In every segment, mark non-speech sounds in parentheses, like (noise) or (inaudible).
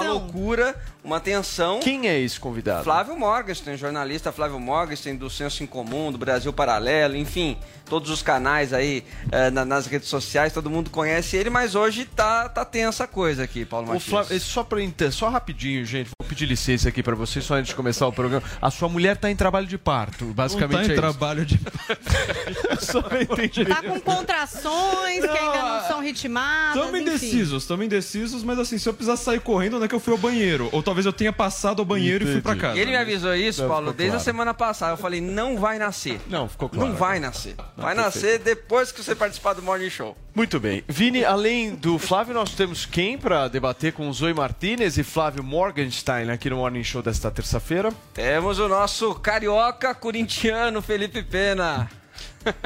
Uma loucura, uma tensão. Quem é esse convidado? Flávio Morgenstern, jornalista Flávio Morgenstern do Senso em Comum, do Brasil Paralelo, enfim, todos os canais aí eh, na- nas redes sociais, todo mundo conhece ele, mas hoje tá, tá tensa a coisa aqui, Paulo O Matias. Flávio, só, pra, inte- só rapidinho, gente, vou pedir licença aqui pra vocês, só antes de começar o programa. A sua mulher tá em trabalho de parto, basicamente Não tá em é isso. trabalho de. (laughs) Só pra entender. Tá com contrações que ainda não são ritmadas. Estamos enfim. indecisos, estamos indecisos, mas assim, se eu precisar sair correndo, onde é que eu fui ao banheiro? Ou talvez eu tenha passado ao banheiro e fui pra Entendi. casa. E ele me avisou isso, Não, Paulo, desde a claro. semana passada. Eu falei, não vai nascer. Não, ficou claro. Não vai nascer. Vai nascer depois que você participar do Morning Show. Muito bem. Vini, além do Flávio, nós temos quem pra debater com Zoe Martinez e Flávio Morgenstein aqui no Morning Show desta terça-feira? Temos o nosso carioca corintiano, Felipe Pena.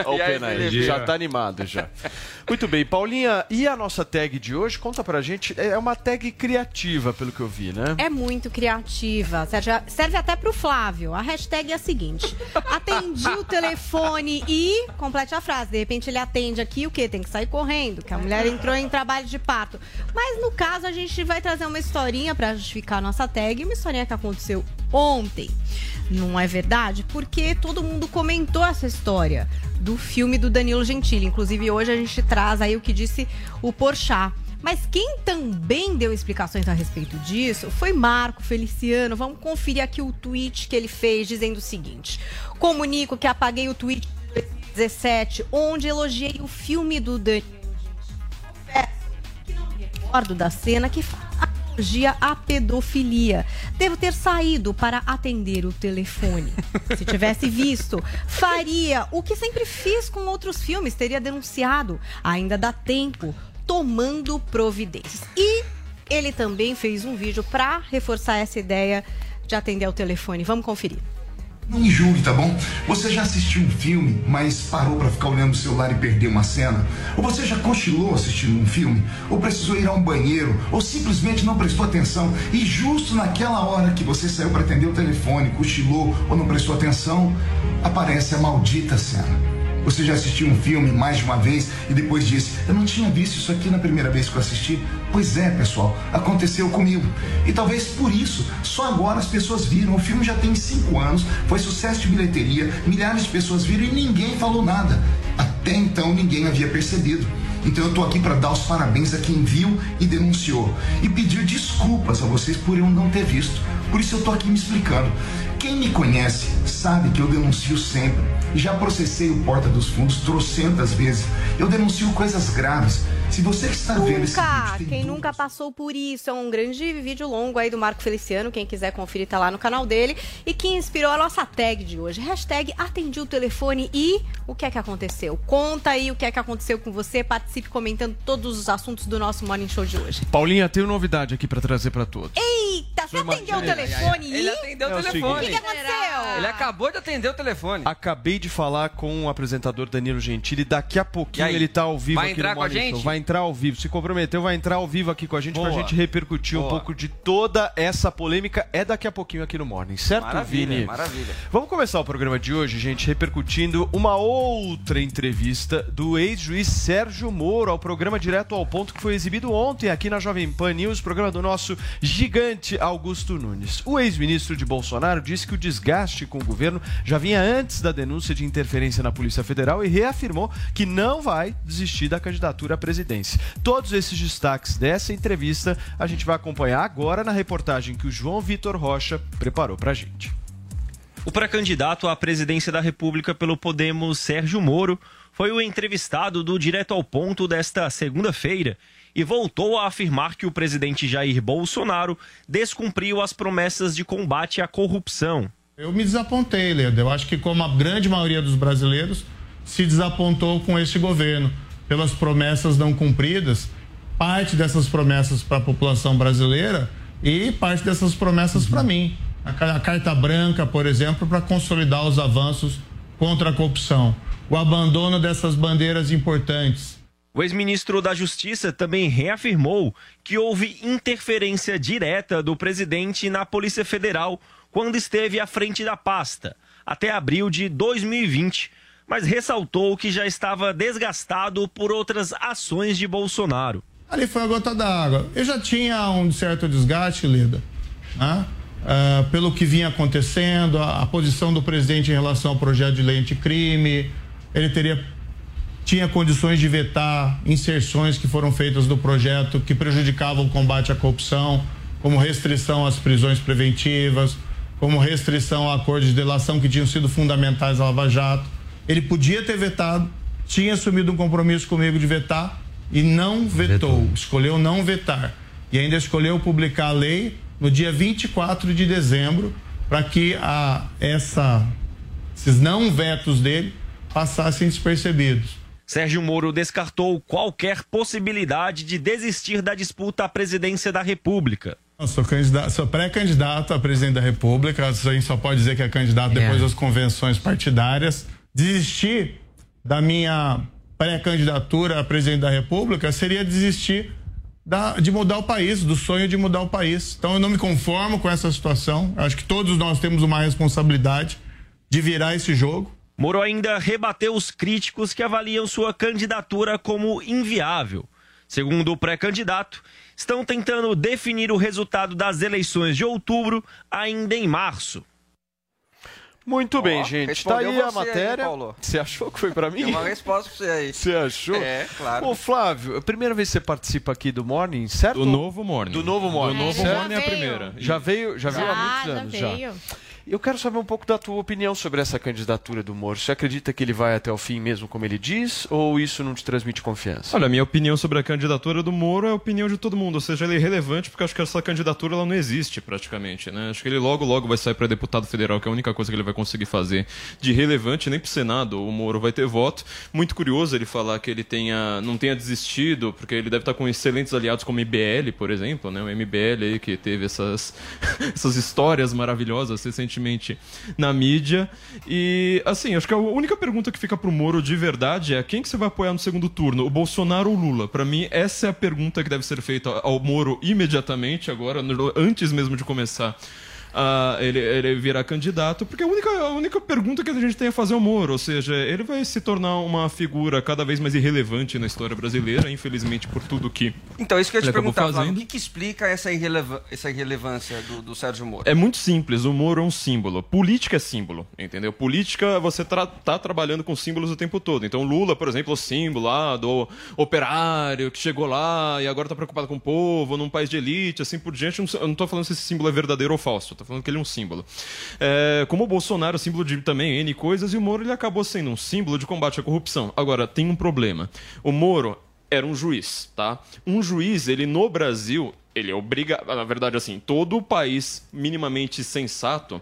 Olha (laughs) o Pena aí, Felipe? já tá animado já. Muito bem, Paulinha, e a nossa tag de hoje? Conta pra gente, é uma tag criativa, pelo que eu vi, né? É muito criativa. Serve, serve até pro Flávio. A hashtag é a seguinte: atendi o telefone e. Complete a frase. De repente ele atende aqui, o quê? Tem que sair correndo, que a mulher entrou em trabalho de parto. Mas no caso, a gente vai trazer uma historinha pra justificar a nossa tag, uma historinha que aconteceu ontem. Não é verdade? Porque todo mundo comentou essa história do filme do Danilo Gentili. Inclusive, hoje a gente traz aí o que disse o Porchat. Mas quem também deu explicações a respeito disso foi Marco Feliciano. Vamos conferir aqui o tweet que ele fez dizendo o seguinte: Comunico que apaguei o tweet de 2017, onde elogiei o filme do Danilo. Confesso que não me recordo da cena que faz apologia à pedofilia. Devo ter saído para atender o telefone. Se tivesse visto, faria o que sempre fiz com outros filmes, teria denunciado. Ainda dá tempo, tomando providências. E ele também fez um vídeo para reforçar essa ideia de atender ao telefone. Vamos conferir. Não me julgue, tá bom? Você já assistiu um filme, mas parou pra ficar olhando o celular e perdeu uma cena? Ou você já cochilou assistindo um filme? Ou precisou ir a um banheiro? Ou simplesmente não prestou atenção e justo naquela hora que você saiu para atender o telefone, cochilou ou não prestou atenção, aparece a maldita cena. Você já assistiu um filme mais de uma vez e depois disse: Eu não tinha visto isso aqui na primeira vez que eu assisti? Pois é, pessoal, aconteceu comigo. E talvez por isso, só agora as pessoas viram. O filme já tem cinco anos, foi sucesso de bilheteria, milhares de pessoas viram e ninguém falou nada. Até então ninguém havia percebido. Então eu tô aqui para dar os parabéns a quem viu e denunciou e pedir desculpas a vocês por eu não ter visto. Por isso eu tô aqui me explicando. Quem me conhece sabe que eu denuncio sempre. Já processei o Porta dos Fundos trocentas vezes. Eu denuncio coisas graves. Se você que está vendo esse Nunca! vídeo Quem dúvidas- nunca passou por isso? É um grande vídeo longo aí do Marco Feliciano. Quem quiser conferir, tá lá no canal dele. E que inspirou a nossa tag de hoje. Hashtag atendi o telefone e o que é que aconteceu? Conta aí o que é que aconteceu com você. Participe comentando todos os assuntos do nosso Morning Show de hoje. Paulinha, tenho novidade aqui pra trazer pra todos. Eita, você atendeu o telefone Ele e... atendeu É o o telefone. O que, que aconteceu? Ele acabou de atender o telefone. Acabei de falar com o apresentador Danilo Gentili. Daqui a pouquinho ele tá ao vivo Vai aqui no com a Morning gente? Show. Vai entrar ao vivo. Se comprometeu, vai entrar ao vivo aqui com a gente pra Boa. gente repercutir um Boa. pouco de toda essa polêmica. É daqui a pouquinho aqui no Morning, certo, Maravilha, Vini? maravilha. Vamos começar o programa de hoje, gente, repercutindo uma outra entrevista do ex-juiz Sérgio Moro ao programa Direto ao Ponto que foi exibido ontem aqui na Jovem Pan News, programa do nosso gigante Augusto Nunes. O ex-ministro de Bolsonaro disse que o desgaste com o governo já vinha antes da denúncia de interferência na Polícia Federal e reafirmou que não vai desistir da candidatura à presidência. Todos esses destaques dessa entrevista a gente vai acompanhar agora na reportagem que o João Vitor Rocha preparou pra gente. O pré-candidato à presidência da República pelo Podemos, Sérgio Moro, foi o entrevistado do Direto ao Ponto desta segunda-feira e voltou a afirmar que o presidente Jair Bolsonaro descumpriu as promessas de combate à corrupção. Eu me desapontei, Leda. Eu acho que, como a grande maioria dos brasileiros, se desapontou com este governo pelas promessas não cumpridas parte dessas promessas para a população brasileira e parte dessas promessas para mim. A, a carta branca, por exemplo, para consolidar os avanços contra a corrupção. O abandono dessas bandeiras importantes. O ex-ministro da Justiça também reafirmou que houve interferência direta do presidente na Polícia Federal quando esteve à frente da pasta, até abril de 2020, mas ressaltou que já estava desgastado por outras ações de Bolsonaro. Ali foi a gota d'água. Eu já tinha um certo desgaste, Lida, né? Uh, pelo que vinha acontecendo, a, a, posição do presidente em relação ao projeto de lei anticrime, ele teria tinha condições de vetar inserções que foram feitas do projeto que prejudicavam o combate à corrupção, como restrição às prisões preventivas, como restrição a acordos de delação que tinham sido fundamentais à Lava Jato. Ele podia ter vetado, tinha assumido um compromisso comigo de vetar e não vetou, vetou. escolheu não vetar. E ainda escolheu publicar a lei no dia 24 de dezembro, para que a, essa, esses não vetos dele passassem despercebidos. Sérgio Moro descartou qualquer possibilidade de desistir da disputa à presidência da República. Eu sou, sou pré-candidato a presidente da República, a gente só pode dizer que é candidato depois é. das convenções partidárias. Desistir da minha pré-candidatura a presidente da República seria desistir da, de mudar o país, do sonho de mudar o país. Então eu não me conformo com essa situação. Acho que todos nós temos uma responsabilidade de virar esse jogo. Moro ainda rebateu os críticos que avaliam sua candidatura como inviável. Segundo o pré-candidato, estão tentando definir o resultado das eleições de outubro ainda em março. Muito bem, gente. Tá aí a matéria. Aí, você achou que foi para mim? Tem uma resposta pra você aí. Você achou? É, claro. Ô, Flávio, a primeira vez que você participa aqui do Morning, certo? Do novo Morning. Do novo Morning. Do novo Morning é a primeira. Já veio, já, já veio há muitos anos já. Veio. já. Eu quero saber um pouco da tua opinião sobre essa candidatura do Moro. Você acredita que ele vai até o fim mesmo, como ele diz, ou isso não te transmite confiança? Olha, a minha opinião sobre a candidatura do Moro é a opinião de todo mundo, ou seja, ele é irrelevante porque acho que essa candidatura ela não existe praticamente, né? Acho que ele logo, logo vai sair para deputado federal, que é a única coisa que ele vai conseguir fazer de relevante, nem pro Senado o Moro vai ter voto. Muito curioso ele falar que ele tenha, não tenha desistido, porque ele deve estar com excelentes aliados como o MBL, por exemplo, né? O MBL aí que teve essas, (laughs) essas histórias maravilhosas recentemente na mídia. E, assim, acho que a única pergunta que fica pro Moro de verdade é quem que você vai apoiar no segundo turno, o Bolsonaro ou o Lula? Para mim, essa é a pergunta que deve ser feita ao Moro imediatamente, agora, antes mesmo de começar ele, ele virar candidato, porque a única, a única pergunta que a gente tem a fazer é o Moro, ou seja, ele vai se tornar uma figura cada vez mais irrelevante na história brasileira, infelizmente por tudo que. Então, isso que eu ia te perguntar, Flávio, o que, que explica essa, irrelev essa irrelevância do, do Sérgio Moro? É muito simples, o Moro é um símbolo. Política é símbolo, entendeu? Política, você tra trabalhando com símbolos o tempo todo. Então, Lula, por exemplo, o símbolo lá do operário que chegou lá e agora está preocupado com o povo, num país de elite, assim por diante. Eu não estou falando se esse símbolo é verdadeiro ou falso, estou falando que ele é um símbolo. É, como o Bolsonaro, símbolo de também N coisas, e o Moro ele acabou sendo um símbolo de combate à corrupção. Agora, tem um problema. O Moro era um juiz, tá? Um juiz, ele no Brasil, ele obrigado, na verdade, assim, todo o país minimamente sensato,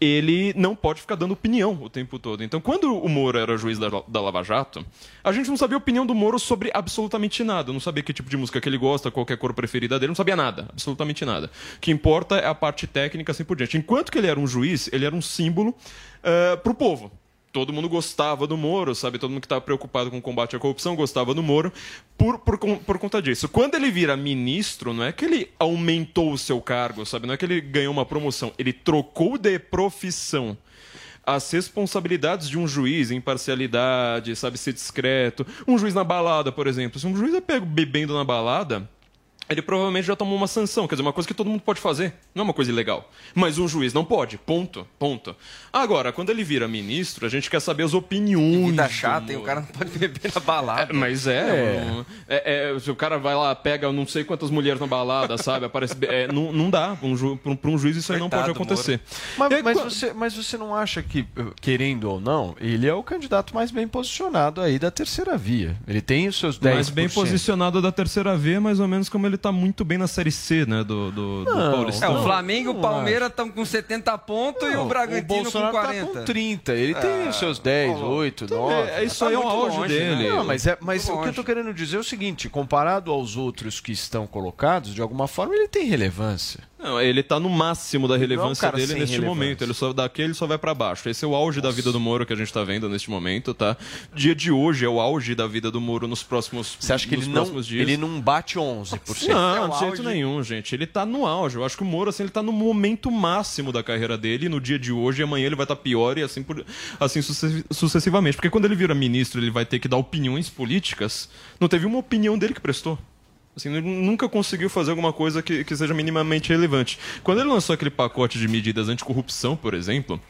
ele não pode ficar dando opinião o tempo todo. Então, quando o Moro era juiz da, da, Lava Jato, a gente não sabia a opinião do Moro sobre absolutamente nada. Não sabia que tipo de música que ele gosta, qual é a cor preferida dele, não sabia nada, absolutamente nada. O que importa é a parte técnica, assim por diante. Enquanto que ele era um juiz, ele era um símbolo uh, eh, para o povo todo mundo gostava do Moro, sabe? Todo mundo que estava preocupado com o combate à corrupção gostava do Moro por, por, por conta disso. Quando ele vira ministro, não é que ele aumentou o seu cargo, sabe? Não é que ele ganhou uma promoção, ele trocou de profissão as responsabilidades de um juiz, imparcialidade, sabe, ser discreto. Um juiz na balada, por exemplo. Se um juiz é pego bebendo na balada, ele provavelmente já tomou uma sanção, quer dizer, uma coisa que todo mundo pode fazer, não é uma coisa ilegal. Mas um juiz não pode, ponto, ponto. Agora, quando ele vira ministro, a gente quer saber as opiniões. Vida chata, e o cara não pode beber na balada. É, mas é, é. é, é, se o cara vai lá, pega não sei quantas mulheres na balada, sabe, aparece, é, não, não dá, para um, ju, um, um juiz isso aí não pode acontecer. Mas, aí, mas, você, mas você não acha que, querendo ou não, ele é o candidato mais bem posicionado aí da terceira via. Ele tem os seus 10%. Mais bem posicionado da terceira via, mais ou menos como ele tá muito bem na Série C, né, do, do, do É, Paulistão. o Flamengo e o não Palmeiras estão com 70 pontos e o O Bragantino com Bolsonaro 40. tá com 30. Ele tem os seus 10, 8, 9. É, isso aí é o muito auge longe, dele. né? Não, mas, é, mas o que eu tô querendo dizer é o seguinte: comparado aos outros que estão colocados, de alguma forma ele tem relevância. Não, ele tá no máximo da relevância cara dele sem neste relevância. momento. Ele só daqui ele só vai pra baixo. Esse é o auge da vida do Moro que a gente tá vendo neste momento, tá? Dia de hoje é o auge da vida do Moro nos próximos Você acha que nos ele não, próximos dias. ele não bate 11%? Não, É de jeito auge. nenhum, gente. Ele tá no auge. Eu acho que o Moro, assim, ele tá no momento máximo da carreira dele. No dia de hoje e amanhã ele vai estar pior e assim, por, assim suce- sucessivamente. Porque quando ele vira ministro, ele vai ter que dar opiniões políticas. Não teve uma opinião dele que prestou. Assim, nunca conseguiu fazer alguma coisa que, que seja minimamente relevante. Quando ele lançou aquele pacote de medidas anticorrupção, por exemplo,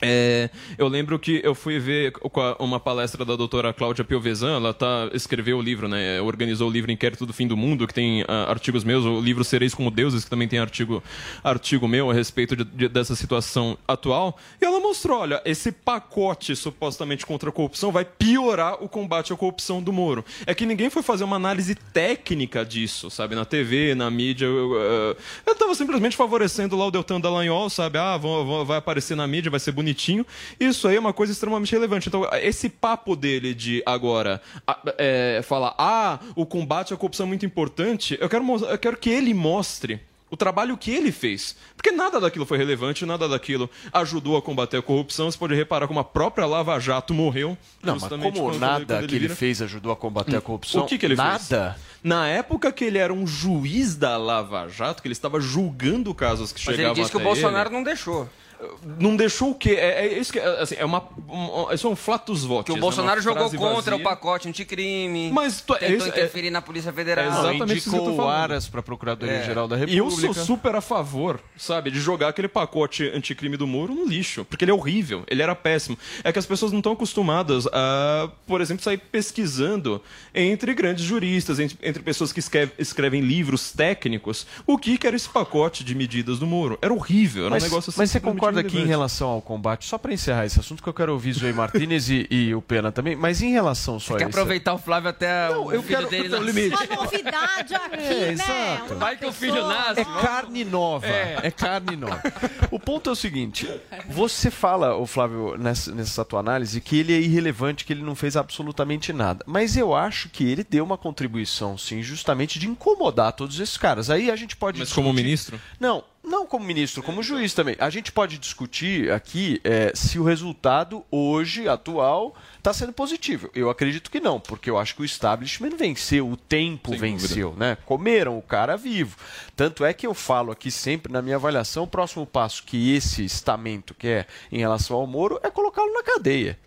é, eu lembro que eu fui ver uma palestra da doutora Cláudia Piovesan, ela tá, escreveu o livro, né, organizou o livro Inquérito do Fim do Mundo, que tem ah, artigos meus, o livro Sereis como Deuses, que também tem artigo, artigo meu a respeito de- de- dessa situação atual, e ela mostrou, olha, esse pacote supostamente contra a corrupção vai piorar o combate à corrupção do Moro. É que ninguém foi fazer uma análise técnica disso, sabe, na TV, na mídia, eu, eu, eu tava simplesmente favorecendo lá o Deltan Dallagnol, sabe, ah, vai aparecer na mídia, vai ser bonitinho. Isso aí é uma coisa extremamente relevante. Então, esse papo dele de agora é, falar, ah, o combate à corrupção é muito importante, eu quero, eu quero que ele mostre o trabalho que ele fez. Porque nada daquilo foi relevante, nada daquilo ajudou a combater a corrupção. Você pode reparar como a própria Lava Jato morreu. Não, mas como quando- nada quando que ele fez ajudou a combater a corrupção? o que, que ele fez? Nada. Na época que ele era um juiz da Lava Jato, que ele estava julgando casos que Mas chegavam ele disse que o até Bolsonaro ele, não deixou. Não deixou o quê? É, é isso que é, assim, é uma um, isso é um flatus votis. Que o é Bolsonaro uma jogou contra vazia. o pacote anticrime. Mas tu- tentou isso é- interferir na Polícia Federal. É exatamente isso que eu tô Indicou o. Aras para Procuradoria-Geral da E República. eu sou super a favor, sabe, de jogar aquele pacote anticrime do Moro no lixo. Porque ele é horrível, ele era péssimo. É que as pessoas não estão acostumadas a, por exemplo, sair pesquisando entre grandes juristas, entre, entre pessoas que escreve- escrevem livros técnicos, o que que era esse pacote de medidas do Moro. Era horrível, era Mas, um negócio assim. mas você simplesmente concorda que em relação ao combate, só para encerrar esse assunto, que eu quero ouvir Zoe Martinez e, e o Pena também, mas em relação só a Quer esse... aproveitar o Flávio até o eu filho quero- dele não, no limite. Uma novidade (laughs) aqui, É, né? exato. Vai que o filho nasce. É carne nova. É. carne nova. O ponto é o seguinte: você fala, o Flávio, nessa, nessa tua análise, que ele é irrelevante, que ele não fez absolutamente nada. Mas eu acho que ele deu uma contribuição, sim, justamente de incomodar todos esses caras. Aí a gente pode. Mas como discutir- ministro? Não, não como ministro, como juiz também. A gente pode discutir aqui é, se o resultado hoje, atual, está sendo positivo. Eu acredito que não, porque eu acho que o establishment venceu, o tempo Sem venceu, né? Comeram o cara vivo. Tanto é que eu falo aqui sempre na minha avaliação, o próximo passo que esse estamento quer em relação ao Moro é colocá-lo na cadeia.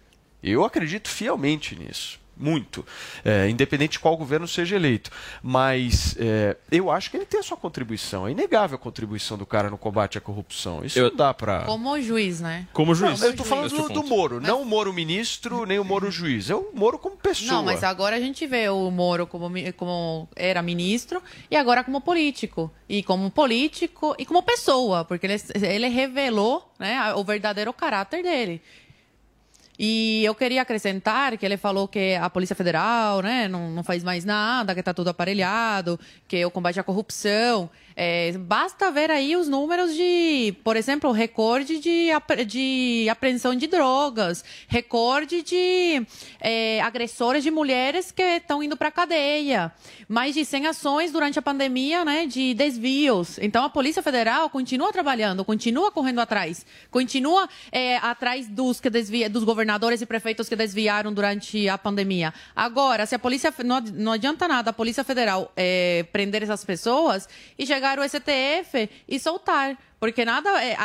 Eu acredito fielmente nisso. Muito. É, independente de qual governo seja eleito. Mas é, eu acho que ele tem a sua contribuição. É inegável a contribuição do cara no combate à corrupção. Isso Eu- não dá pra. Como juiz, né? Como juiz. Não, eu tô falando do, do. Moro, não o Moro ministro, nem o Moro juiz. É o Moro como pessoa. Não, mas agora a gente vê o Moro como, como era ministro e agora como político. E como político e como pessoa, porque ele, ele revelou né, o verdadeiro caráter dele. E eu queria acrescentar que ele falou que a Polícia Federal né, não, não faz mais nada, que está tudo aparelhado, que o combate à corrupção. É, basta ver aí os números de, por exemplo, recorde de, de apreensão de drogas, recorde de é, agressores de mulheres que estão indo para a cadeia, mais de 100 ações durante a pandemia né, de desvios. Então a Polícia Federal continua trabalhando, continua correndo atrás, continua é, atrás dos que desvia, dos governadores e prefeitos que desviaram durante a pandemia. Agora, se a polícia não, não adianta nada a Polícia Federal é, prender essas pessoas e chegar o STF e soltar. Porque nada é,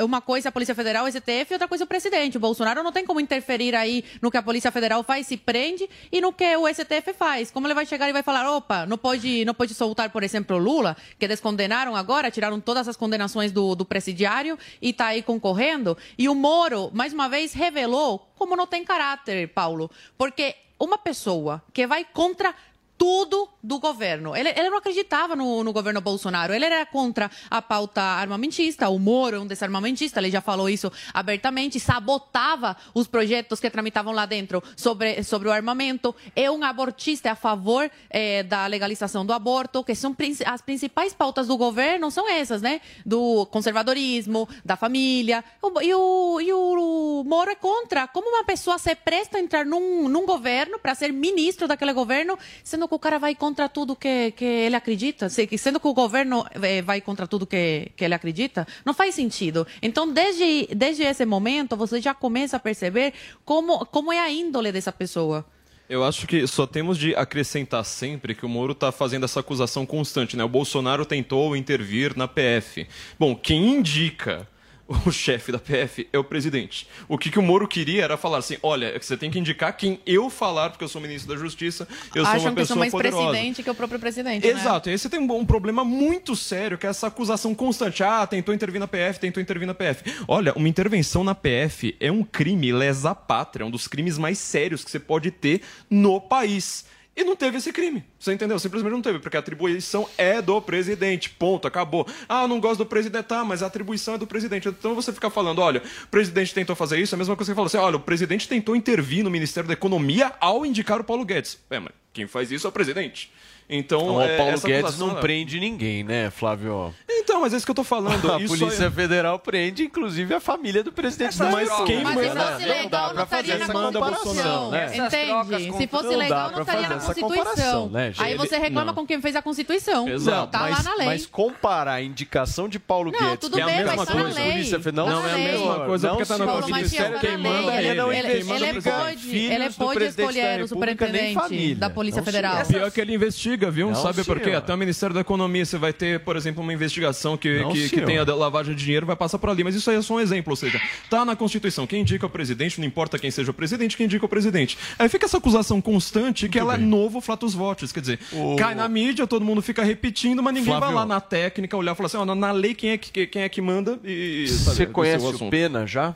é uma coisa a Polícia Federal, o STF, e outra coisa o presidente. O Bolsonaro não tem como interferir aí no que a Polícia Federal faz, se prende, e no que o STF faz. Como ele vai chegar e vai falar, opa, não pode, não pode soltar, por exemplo, Lula, que descondenaram agora, tiraram todas as condenações do, do presidiário e está aí concorrendo. E o Moro, mais uma vez, revelou como não tem caráter, Paulo. Porque uma pessoa que vai contra tudo do governo. Ele, ele não acreditava no, no, governo Bolsonaro. Ele era contra a pauta armamentista. O Moro é um desarmamentista, ele já falou isso abertamente. Sabotava os projetos que tramitavam lá dentro sobre, sobre o armamento. É um abortista é a favor é, da legalização do aborto, que são as principais pautas do governo são essas, né? Do conservadorismo, da família. E o, e o Moro é contra. Como uma pessoa se presta a entrar num, num governo para ser ministro daquele governo, sendo que o cara vai contra tudo que, que ele acredita, sendo que o governo eh, vai contra tudo que, que ele acredita, não faz sentido. Então, desde, desde esse momento, você já começa a perceber como, como é a índole dessa pessoa. Eu acho que só temos de acrescentar sempre que o Moro está fazendo essa acusação constante. Né? O Bolsonaro tentou intervir na PF. Bom, quem indica o chefe da PF é o presidente. O que, que o Moro queria era falar assim: olha, você tem que indicar quem eu falar, porque eu sou ministro da Justiça, eu Acham sou uma pessoa que eu sou mais poderosa. presidente que o próprio presidente. Exato, né? e aí você tem um, um, problema muito sério, que é essa acusação constante. Ah, tentou intervir na PF, tentou intervir na PF. Olha, uma intervenção na PF é um crime lesa pátria, é um dos crimes mais sérios que você pode ter no país. E não teve esse crime. Você entendeu? Simplesmente não teve, porque a atribuição é do presidente. Ponto, acabou. Ah, não gosto do presidente, tá, mas a atribuição é do presidente. Então você fica falando, olha, o presidente tentou fazer isso, é a mesma coisa que você falou assim, olha, o presidente tentou intervir no Ministério da Economia ao indicar o Paulo Guedes. É, mas quem faz isso é o presidente. Então, o é, Paulo Guedes não prende ninguém, né, Flávio? Então, mas é isso que eu tô falando. (laughs) a Polícia é... Federal prende, inclusive, a família do presidente Essa da mas quem Mas se fosse legal, não estaria na Constituição. Né? Entende? Se fosse legal, não estaria na Constituição. Né, Aí você reclama com quem fez a Constituição. Exato. Tá lá na lei. Mas comparar a indicação de Paulo não, Guedes bem, mas tá na lei. Não, não é a mesma coisa, porque tá na Constituição. Quem manda é ele. Ele pode escolher o superintendente da Polícia Federal. Pior que ele investiga, viu? Sabe por quê? Até o Ministério da Economia, você vai ter, por exemplo, uma investigação que, não, que, que tenha lavagem de dinheiro, vai passar por ali. Mas isso aí é só um exemplo, ou seja, tá na Constituição. Quem indica o presidente, não importa quem seja o presidente, quem indica o presidente. Aí fica essa acusação constante que Muito ela bem. é novo flatus votos. Quer dizer, o... cai na mídia, todo mundo fica repetindo, mas ninguém Flávio... vai lá na técnica olhar e falar assim, ó, na lei quem é que, quem é que manda e. Você conhece o, o Pena já?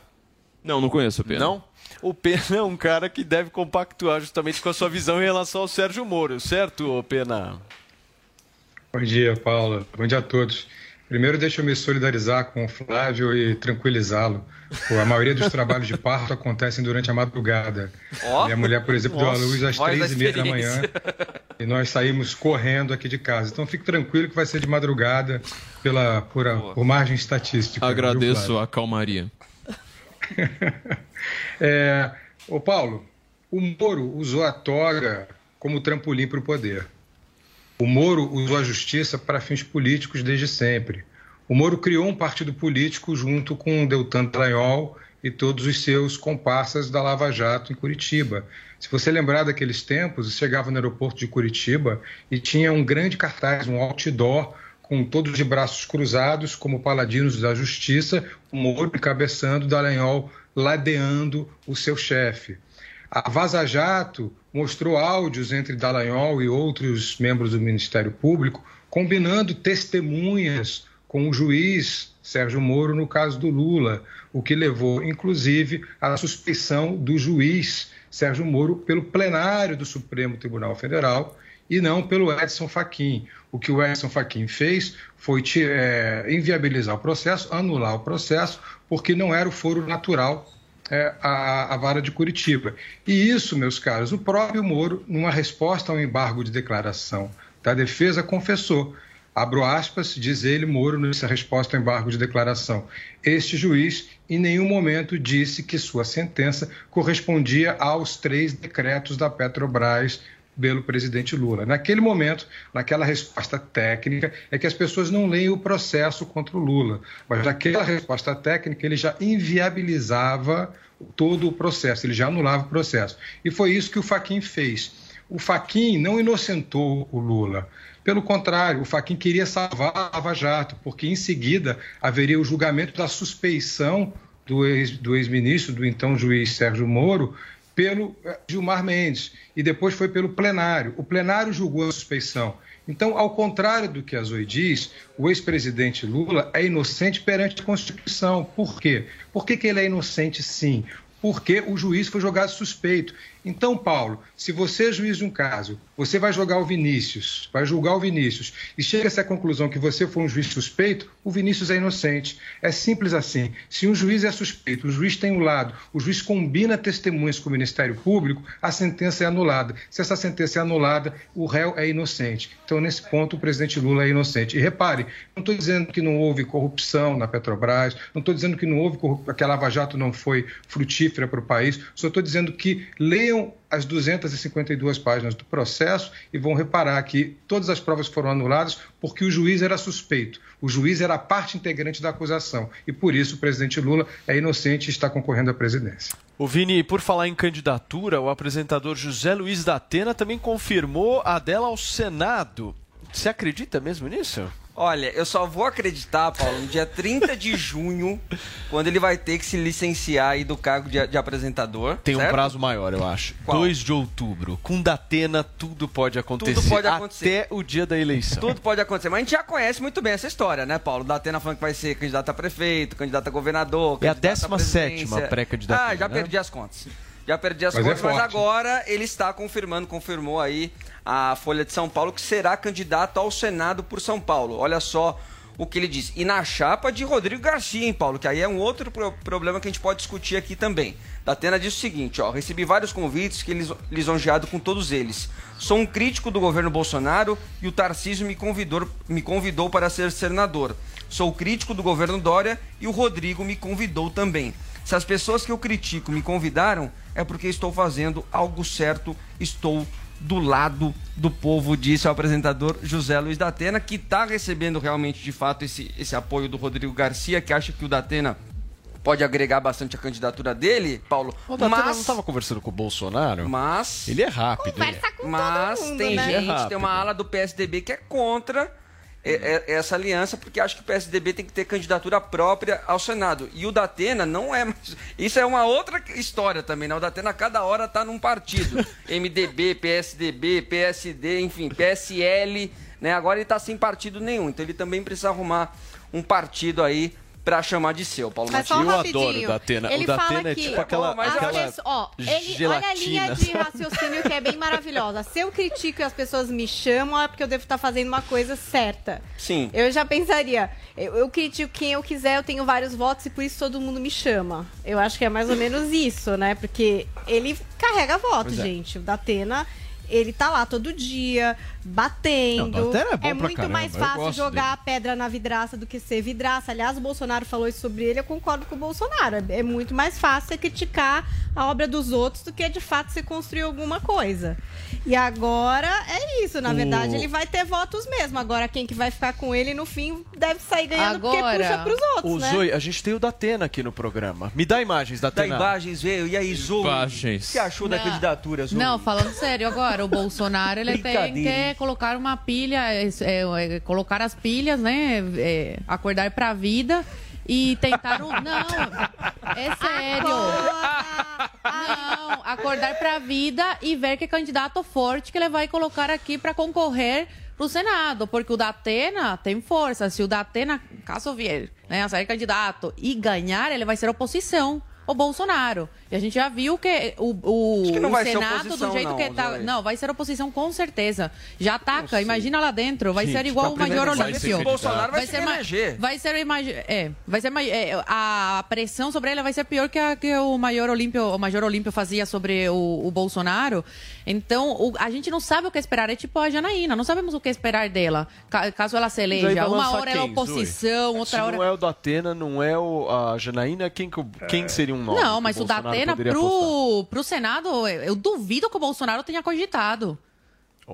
Não, não conheço o Pena. Não? O Pena é um cara que deve compactuar justamente com a sua visão em relação ao Sérgio Moro, certo, Pena? Bom dia, Paula. Bom dia a todos. Primeiro, deixa eu me solidarizar com o Flávio e tranquilizá-lo. A maioria dos trabalhos de parto acontecem durante a madrugada. Oh, Minha mulher, por exemplo, Nossa, deu a luz às três e meia da manhã e nós saímos correndo aqui de casa. Então, fique tranquilo que vai ser de madrugada pela, por, a, por margem estatística. Agradeço a calmaria. (laughs) é, ô Paulo, o Moro usou a toga como trampolim para o poder. O Moro usou a justiça para fins políticos desde sempre. O Moro criou um partido político junto com Deltan Dallagnol e todos os seus comparsas da Lava Jato em Curitiba. Se você lembrar daqueles tempos, chegava no aeroporto de Curitiba e tinha um grande cartaz, um outdoor, com todos de braços cruzados, como paladinos da justiça, o Moro encabeçando, Dallagnol ladeando o seu chefe. A Vaza Jato mostrou áudios entre Dallagnol e outros membros do Ministério Público, combinando testemunhas com o juiz Sérgio Moro no caso do Lula, o que levou, inclusive, à suspeição do juiz Sérgio Moro pelo plenário do Supremo Tribunal Federal e não pelo Edson Fachin. O que o Edson Fachin fez foi é, inviabilizar o processo, anular o processo, porque não era o foro natural é, a, a, vara de Curitiba. E isso, meus caros, o próprio Moro, numa resposta ao embargo de declaração da defesa, confessou. Abro aspas, diz ele, Moro, nessa resposta ao embargo de declaração. Este juiz, em nenhum momento, disse que sua sentença correspondia aos três decretos da Petrobras pelo presidente Lula. Naquele momento, naquela resposta técnica, é que as pessoas não leem o processo contra o Lula, mas naquela resposta técnica ele já inviabilizava todo o processo, ele já anulava o processo. E foi isso que o Faquin fez. O Faquin não inocentou o Lula. Pelo contrário, o Faquin queria salvar a Lava Jato, porque em seguida haveria o julgamento da suspeição do ex-ministro, do, ex do então juiz Sérgio Moro, pelo eh, Gilmar Mendes e depois foi pelo plenário. O plenário julgou a suspeição. Então, ao contrário do que a Zoe diz, o ex-presidente Lula é inocente perante a Constituição. Por quê? Por que, que ele é inocente, sim? Porque o juiz foi jogado suspeito. Então, Paulo, se você é juiz de um caso, você vai jogar o Vinícius, vai julgar o Vinícius, e chega a essa conclusão que você foi um juiz suspeito, o Vinícius é inocente. É simples assim. Se um juiz é suspeito, o juiz tem um lado, o juiz combina testemunhas com o Ministério Público, a sentença é anulada. Se essa sentença é anulada, o réu é inocente. Então, nesse ponto, o presidente Lula é inocente. E repare, não estou dizendo que não houve corrupção na Petrobras, não estou dizendo que não houve que a Lava Jato não foi frutífera para o país, só estou dizendo que leiam as 252 páginas do processo e vão reparar que todas as provas foram anuladas porque o juiz era suspeito. O juiz era parte integrante da acusação e por isso o presidente Lula é inocente e está concorrendo à presidência. O Vini, por falar em candidatura, o apresentador José Luiz da Atena também confirmou a dela ao Senado. Você acredita mesmo nisso? Olha, eu só vou acreditar, Paulo, no dia 30 de junho, quando ele vai ter que se licenciar aí do cargo de, de apresentador. Tem um certo? prazo maior, eu acho. Qual? 2 de outubro. Com Datena, tudo pode acontecer. Tudo pode acontecer. Até o dia da eleição. Tudo pode acontecer, mas a gente já conhece muito bem essa história, né, Paulo? Da Atena falando que vai ser candidato a prefeito, candidato a governador. É a candidato 17ª presidência. pré-candidatura, Ah, já né? perdi as contas. Já perdi as Mas é contas, mas forte. agora ele está confirmando, confirmou aí a Folha de São Paulo que será candidato ao Senado por São Paulo. Olha só o que ele diz. E na chapa de Rodrigo Garcia, hein, Paulo? Que aí é um outro pro- problema que a gente pode discutir aqui também. Datena diz o seguinte, ó, recebi vários convites que lis- lisonjeado com todos eles. Sou um crítico do governo Bolsonaro e o Tarcísio me convidou, me convidou para ser senador. Sou crítico do governo Dória e o Rodrigo me convidou também. Se as pessoas que eu critico me convidaram, é porque estou fazendo algo certo, estou do lado do povo, disse o apresentador José Luiz Datena, que está recebendo realmente, de fato, esse, esse apoio do Rodrigo Garcia, que acha que o Datena pode agregar bastante a candidatura dele, Paulo. O Datena mas, não estava conversando com o Bolsonaro? mas, Ele é rápido. Conversa com mas todo mundo, tem né? gente, É tem uma ala do PSDB que é contra é, é, essa aliança, porque acha que o PSDB tem que ter candidatura própria ao Senado. E o Datena não é mais. (laughs) Isso é uma outra história também, né? O Datena cada hora tá num partido. (laughs) MDB, PSDB, PSD, enfim, PSL, né? Agora ele tá sem partido nenhum. Então ele também precisa arrumar um partido aí pra chamar de seu, Paulo Mas só Matias. um Eu rapidinho. adoro o Datena. Ele O Datena fala é que tipo aquela- mas as aquela pessoas- ó, ele, olha a linha de raciocínio que é bem maravilhosa. Se eu critico e as pessoas me chamam, é porque eu devo estar fazendo uma coisa certa. Sim. Eu já pensaria, eu, eu critico quem eu quiser, eu tenho vários votos e por isso todo mundo me chama. Eu acho que é mais ou menos isso, né? Porque ele carrega votos, Pois é. gente. O Datena, ele tá lá todo dia, batendo. Não, é pra muito caramba, mais fácil jogar a pedra na vidraça do que ser vidraça. Aliás, o Bolsonaro falou isso sobre ele, eu concordo com o Bolsonaro. É- É muito mais fácil você criticar a obra dos outros do que de fato você construir alguma coisa. E agora é isso, na O- verdade, ele vai ter votos mesmo. Agora quem que vai ficar com ele no fim deve sair ganhando porque Agora, puxa pros outros, Ô, né? Zoe, a gente tem o Datena aqui no programa. Me dá imagens, Da Datena. Imagens veio. E aí, Zoe? Imagens. O que você achou da candidatura, Zoe? Não, falando sério agora, o Bolsonaro ele tem que colocar uma pilha, é, é, é, colocar as pilhas, né? é, acordar pra vida e tentar um. Não, é sério. Não, acordar pra vida e ver que candidato forte que ele vai colocar aqui pra concorrer pro Senado, porque o Datena tem força. Se o Datena, caso vier, né, a sair candidato e ganhar, ele vai ser oposição. O Bolsonaro. E a gente já viu que o, o, que não o vai ser Senado, oposição, do jeito não, que tá. Zoe. Não, vai ser oposição com certeza. Já ataca, imagina lá dentro. Vai Gente, ser igual tá o Major vai ser Olímpio. O Bolsonaro vai, se ma- eleger. vai ser é, vai ser é, a pressão sobre ele vai ser pior que a que o Major Olímpio, o Major Olímpio fazia sobre o, o Bolsonaro. Então, o- a gente não sabe o que esperar, é tipo a Janaína, não sabemos o que esperar dela, ca- caso ela se eleja. vai Uma hora é quem, oposição, Se outra hora não é o Datena, não é o, a Janaína, quem, que o- quem seria um nome? Não, mas o Bolsonaro Datena apostar? pro, pro Senado, eu, eu duvido que o Bolsonaro tenha cogitado.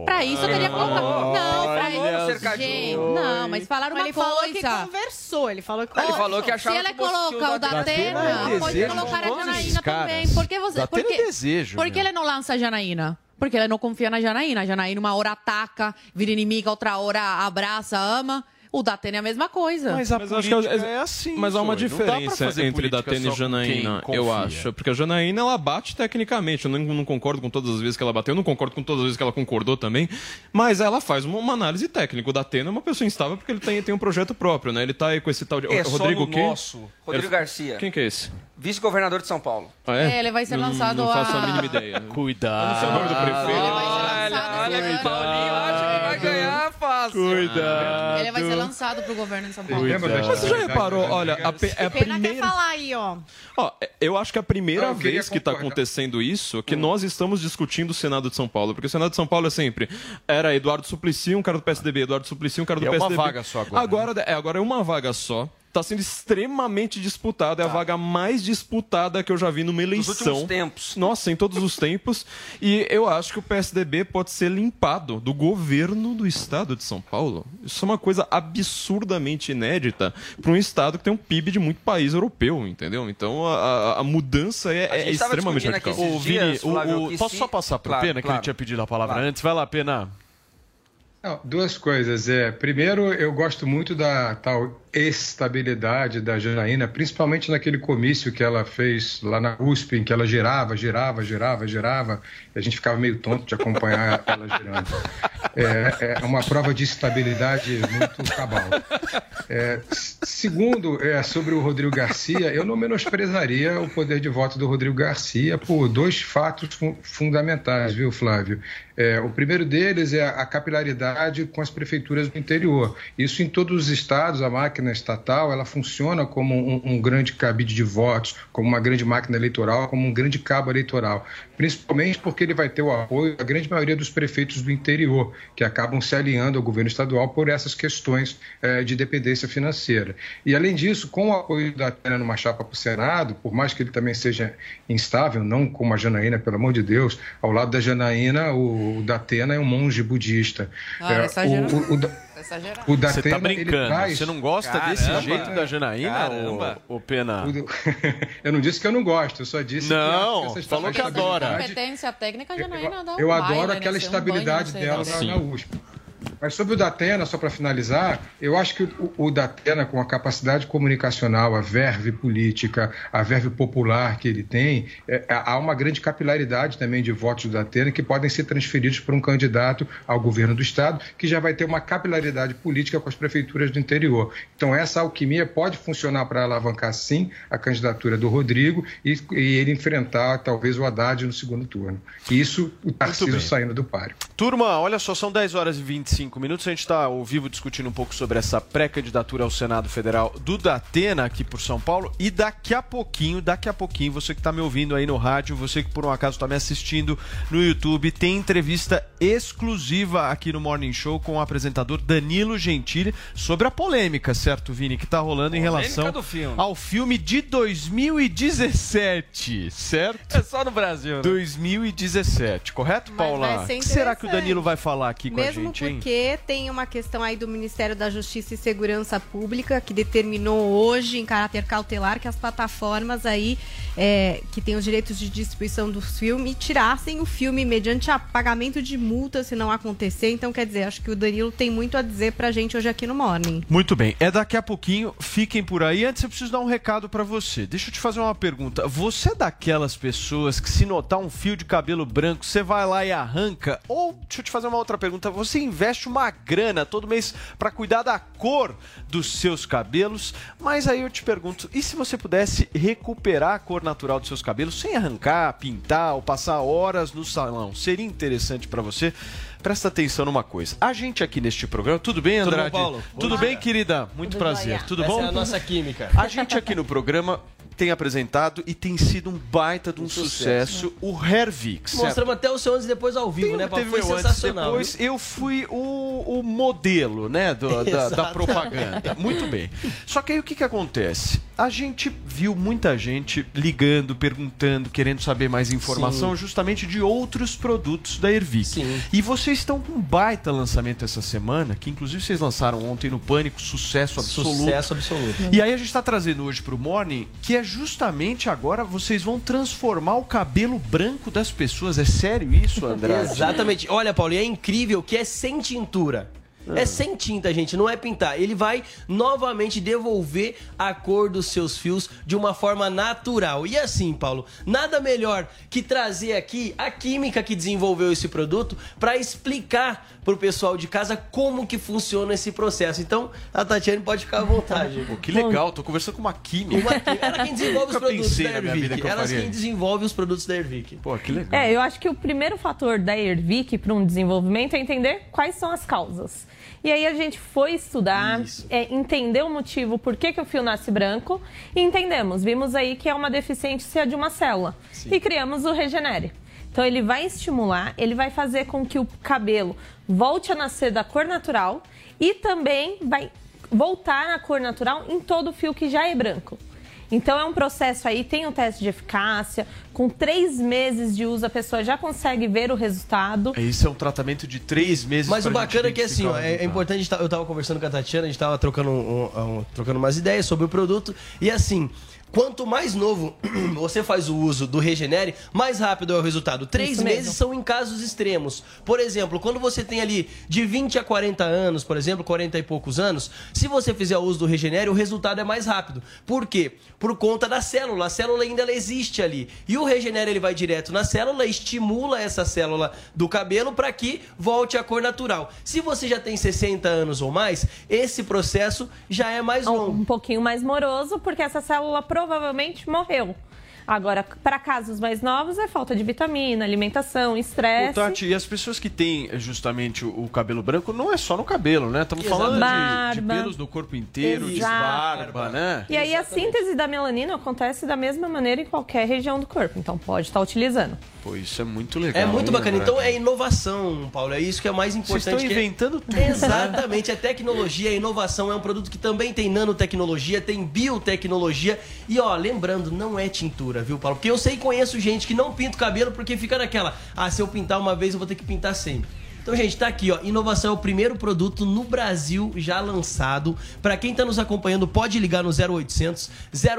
Pra isso eu teria colocado. Não, pra isso. Gente, não, mas falaram Mas uma ele falou que coisa. conversou, ele falou que Ele falou que Se achava o Bolso- que coloca o Datena- é pode desejo colocar a Janaína também. Por que você. Por que, desejo, por que ele não lança a Janaína? Porque ele não confia na Janaína. A Janaína uma hora ataca, vira inimiga, outra hora abraça, ama. O Datena é a mesma coisa. Mas a Mas acho que política é, é assim. mas há uma. Não pra diferença fazer entre Datena e Janaína, eu acho. Porque a Janaína, ela bate tecnicamente. Eu não, não concordo com todas as vezes que ela bateu, eu não concordo com todas as vezes que ela concordou também. Mas ela faz uma, uma análise técnica. O Datena é uma pessoa instável porque ele tem, tem um projeto próprio, né? Ele tá aí com esse tal de. É o só Rodrigo no o quê? nosso. Rodrigo Ele- Garcia. Quem que é esse? Vice-governador de São Paulo. Ah, É, ele vai ser Não- lançado Não faço a- a mínima ideia. Cuidado. Não sei o nome do prefeito. Ele vai ser lançado Olha que ano. Paulinho ganhar fácil. Cuidado. Ele vai ser lançado pro governo de São Paulo. Da Mas você já reparou? Olha, a, pe- é a Pena quer primeira. falar aí, ó. Ó, eu acho que é a primeira Não, eu queria vez que está concordar. acontecendo isso que nós estamos discutindo o Senado de São Paulo. Porque o Senado de São Paulo é sempre. Era Eduardo Suplicy, um cara do PSDB, Eduardo Suplicy, um cara do E é uma PSDB. vaga só agora, Agora é, agora é uma vaga só. Está sendo extremamente disputado. É a vaga mais disputada que eu já vi numa eleição. últimos tempos. Nossa, em todos os tempos. E eu acho que o PSDB pode ser limpado do governo do estado de São Paulo. Isso é uma coisa absurdamente inédita para um estado que tem um PIB de muito país europeu, entendeu? Então a, a- a mudança é, A é extremamente radical. Ô, Vini, dias, o- o- que posso se- só passar pro Claro, Pena, que claro. ele tinha pedido a palavra Claro. antes? Vai lá, Pena. Não, duas coisas. É, primeiro, eu gosto muito da tal estabilidade da Janaína, principalmente naquele comício que ela fez lá na USP, em que ela girava, girava, girava, girava, e a gente ficava meio tonto de acompanhar (laughs) ela girando. É, é uma prova de estabilidade muito cabal. É, segundo, é, sobre o Rodrigo Garcia, eu não menosprezaria o poder de voto do Rodrigo Garcia por dois fatos fu- fundamentais, viu, Flávio? É, o primeiro deles é a capilaridade com as prefeituras do interior. Isso em todos os estados, a máquina estatal, ela funciona como um, um grande cabide de votos, como uma grande máquina eleitoral, como um grande cabo eleitoral. Principalmente porque ele vai ter o apoio da grande maioria dos prefeitos do interior, que acabam se alinhando ao governo estadual por essas questões eh, de dependência financeira. E, além disso, com o apoio da Atena numa chapa para o Senado, por mais que ele também seja instável, não como a Janaína, pelo amor de Deus, ao lado da Janaína, o, o Datena é um monge budista. Ah, É, o, o, o, Exagerado. o Você Datena, tá brincando. traz- Você não gosta Caramba, desse jeito da Janaína, ô, Pena? (laughs) eu não disse que eu não gosto, eu só disse Não, que essa falou que adora. Competência técnica, a Janaína dá um Eu baile, adoro né? aquela um estabilidade banho, dela na USP. Mas sobre o Datena, só para finalizar, eu acho que o, o Datena, com a capacidade comunicacional, a verve política, a verve popular que ele tem, é, há uma grande capilaridade também de votos do Datena que podem ser transferidos para um candidato ao governo do Estado, que já vai ter uma capilaridade política com as prefeituras do interior. Então, essa alquimia pode funcionar para alavancar, sim, a candidatura do Rodrigo e, e ele enfrentar, talvez, o Haddad no segundo turno. Isso, o Tarcísio saindo do páreo. Turma, olha só, são 10 horas e 25 minutos. A gente está ao vivo discutindo um pouco sobre essa pré-candidatura ao Senado Federal do Datena aqui por São Paulo. E daqui a pouquinho, daqui a pouquinho, você que está me ouvindo aí no rádio, você que por um acaso está me assistindo no YouTube, tem entrevista exclusiva aqui no Morning Show com o apresentador Danilo Gentili sobre a polêmica, certo, Vini, que está rolando em Polêmica relação do filme. ao filme de 2017, certo? É só no Brasil, né? 2017, correto, Paula? O que será que o. Danilo vai falar aqui com Mesmo a gente, hein? Porque tem uma questão aí do Ministério da Justiça e Segurança Pública que determinou hoje, em caráter cautelar, que as plataformas aí é, que têm os direitos de distribuição do filme tirassem o filme mediante pagamento de multa se não acontecer. Então, quer dizer, acho que o Danilo tem muito a dizer pra gente hoje aqui no Morning. Muito bem, é daqui a pouquinho, fiquem por aí. Antes eu preciso dar um recado pra você. Deixa eu te fazer uma pergunta. Você é daquelas pessoas que se notar um fio de cabelo branco, você vai lá e arranca? Ou, deixa eu te fazer uma outra pergunta, você investe uma grana todo mês pra cuidar da cor dos seus cabelos? Mas aí eu te pergunto, e se você pudesse recuperar a cor natural dos seus cabelos sem arrancar, pintar ou passar horas no salão? Seria interessante pra você? Presta atenção numa coisa. A gente aqui neste programa, tudo bem, Tudo bom, Andrade? Paulo? Tudo bem, querida? Muito Tudo prazer. jóia. Tudo Essa bom? é a nossa química. A gente aqui no programa tem apresentado e tem sido um baita de um, Um sucesso, sucesso. o Hervix. certo? Mostramos até o seu antes e depois ao vivo, né, Paulo? Teve Foi sensacional. depois eu fui o, o modelo, né, do- (laughs) da, da propaganda. Muito bem. Só que aí o que, que acontece? A gente viu muita gente ligando, perguntando, querendo saber mais informação Sim. justamente de outros produtos da Ervic. E vocês estão com um baita lançamento essa semana, que inclusive vocês lançaram ontem no Pânico, sucesso absoluto. Sucesso absoluto. E aí a gente está trazendo hoje pro Morning que é justamente agora vocês vão transformar o cabelo branco das pessoas. É sério isso, Andrade? (laughs) Exatamente. Olha, Paulo, e é incrível que é sem tintura. É sem tinta, gente, não é pintar. Ele vai novamente devolver a cor dos seus fios de uma forma natural. E assim, Paulo, nada melhor que trazer aqui a química que desenvolveu esse produto para explicar pro pessoal de casa como que funciona esse processo. Então, a Tatiane pode ficar à vontade. Pô, que legal, tô conversando com uma química. Uma química. Ela quem desenvolve os produtos da Ervic. que eu Ela faria quem desenvolve os produtos da Ervic. Pô, que legal. É, eu acho que o primeiro fator da Ervic para um desenvolvimento é entender quais são as causas. E aí a gente foi estudar, é, entender o motivo por que, que o fio nasce branco e entendemos. Vimos aí que é uma deficiência de uma célula. E criamos o Regenere. Então ele vai estimular, ele vai fazer com que o cabelo volte a nascer da cor natural e também vai voltar à cor natural em todo o fio que já é branco. Então é um processo aí, tem um teste de eficácia, com três meses de uso a pessoa já consegue ver o resultado. Esse é um tratamento de três meses. Mas o bacana é que assim, ó, o é, é importante, tá- eu tava conversando com a Tatiana, a gente tava trocando, um- um- trocando umas ideias sobre o produto. E assim, quanto mais novo (clears throat) você faz o uso do Regenere, mais rápido é o resultado. Três meses são em casos extremos. Por exemplo, quando você tem ali de 20 a 40 anos, por exemplo, 40 e poucos anos, se você fizer o uso do Regenere, o resultado é mais rápido. Por quê? Por conta da célula. A célula ainda existe ali. E o Regenere ele vai direto na célula, estimula essa célula do cabelo para que volte à cor natural. Se você já tem 60 anos ou mais, esse processo já é mais longo. Um pouquinho mais moroso, porque essa célula provavelmente morreu. Agora, para casos mais novos, é falta de vitamina, alimentação, estresse. Tati, e as pessoas que têm justamente o, cabelo branco, não é só no cabelo, né? Estamos falando de, de pelos do corpo inteiro, de Exato. barba, né? E aí a síntese da melanina acontece da mesma maneira em qualquer região do corpo, então pode estar utilizando. Pô, isso é muito legal. É muito hein, bacana. André? Então é inovação, Paulo. É isso que é mais importante. Vocês estão que é- inventando tudo, né? Exatamente. É tecnologia, é inovação. É um produto que também tem nanotecnologia, tem biotecnologia. E ó, lembrando, não é tintura, viu, Paulo? Porque eu sei e conheço gente que não pinta o cabelo porque fica naquela. Ah, se eu pintar uma vez, eu vou ter que pintar sempre. Então, gente, tá aqui, ó. Inovação é o primeiro produto no Brasil já lançado. Pra quem tá nos acompanhando, pode ligar no 0800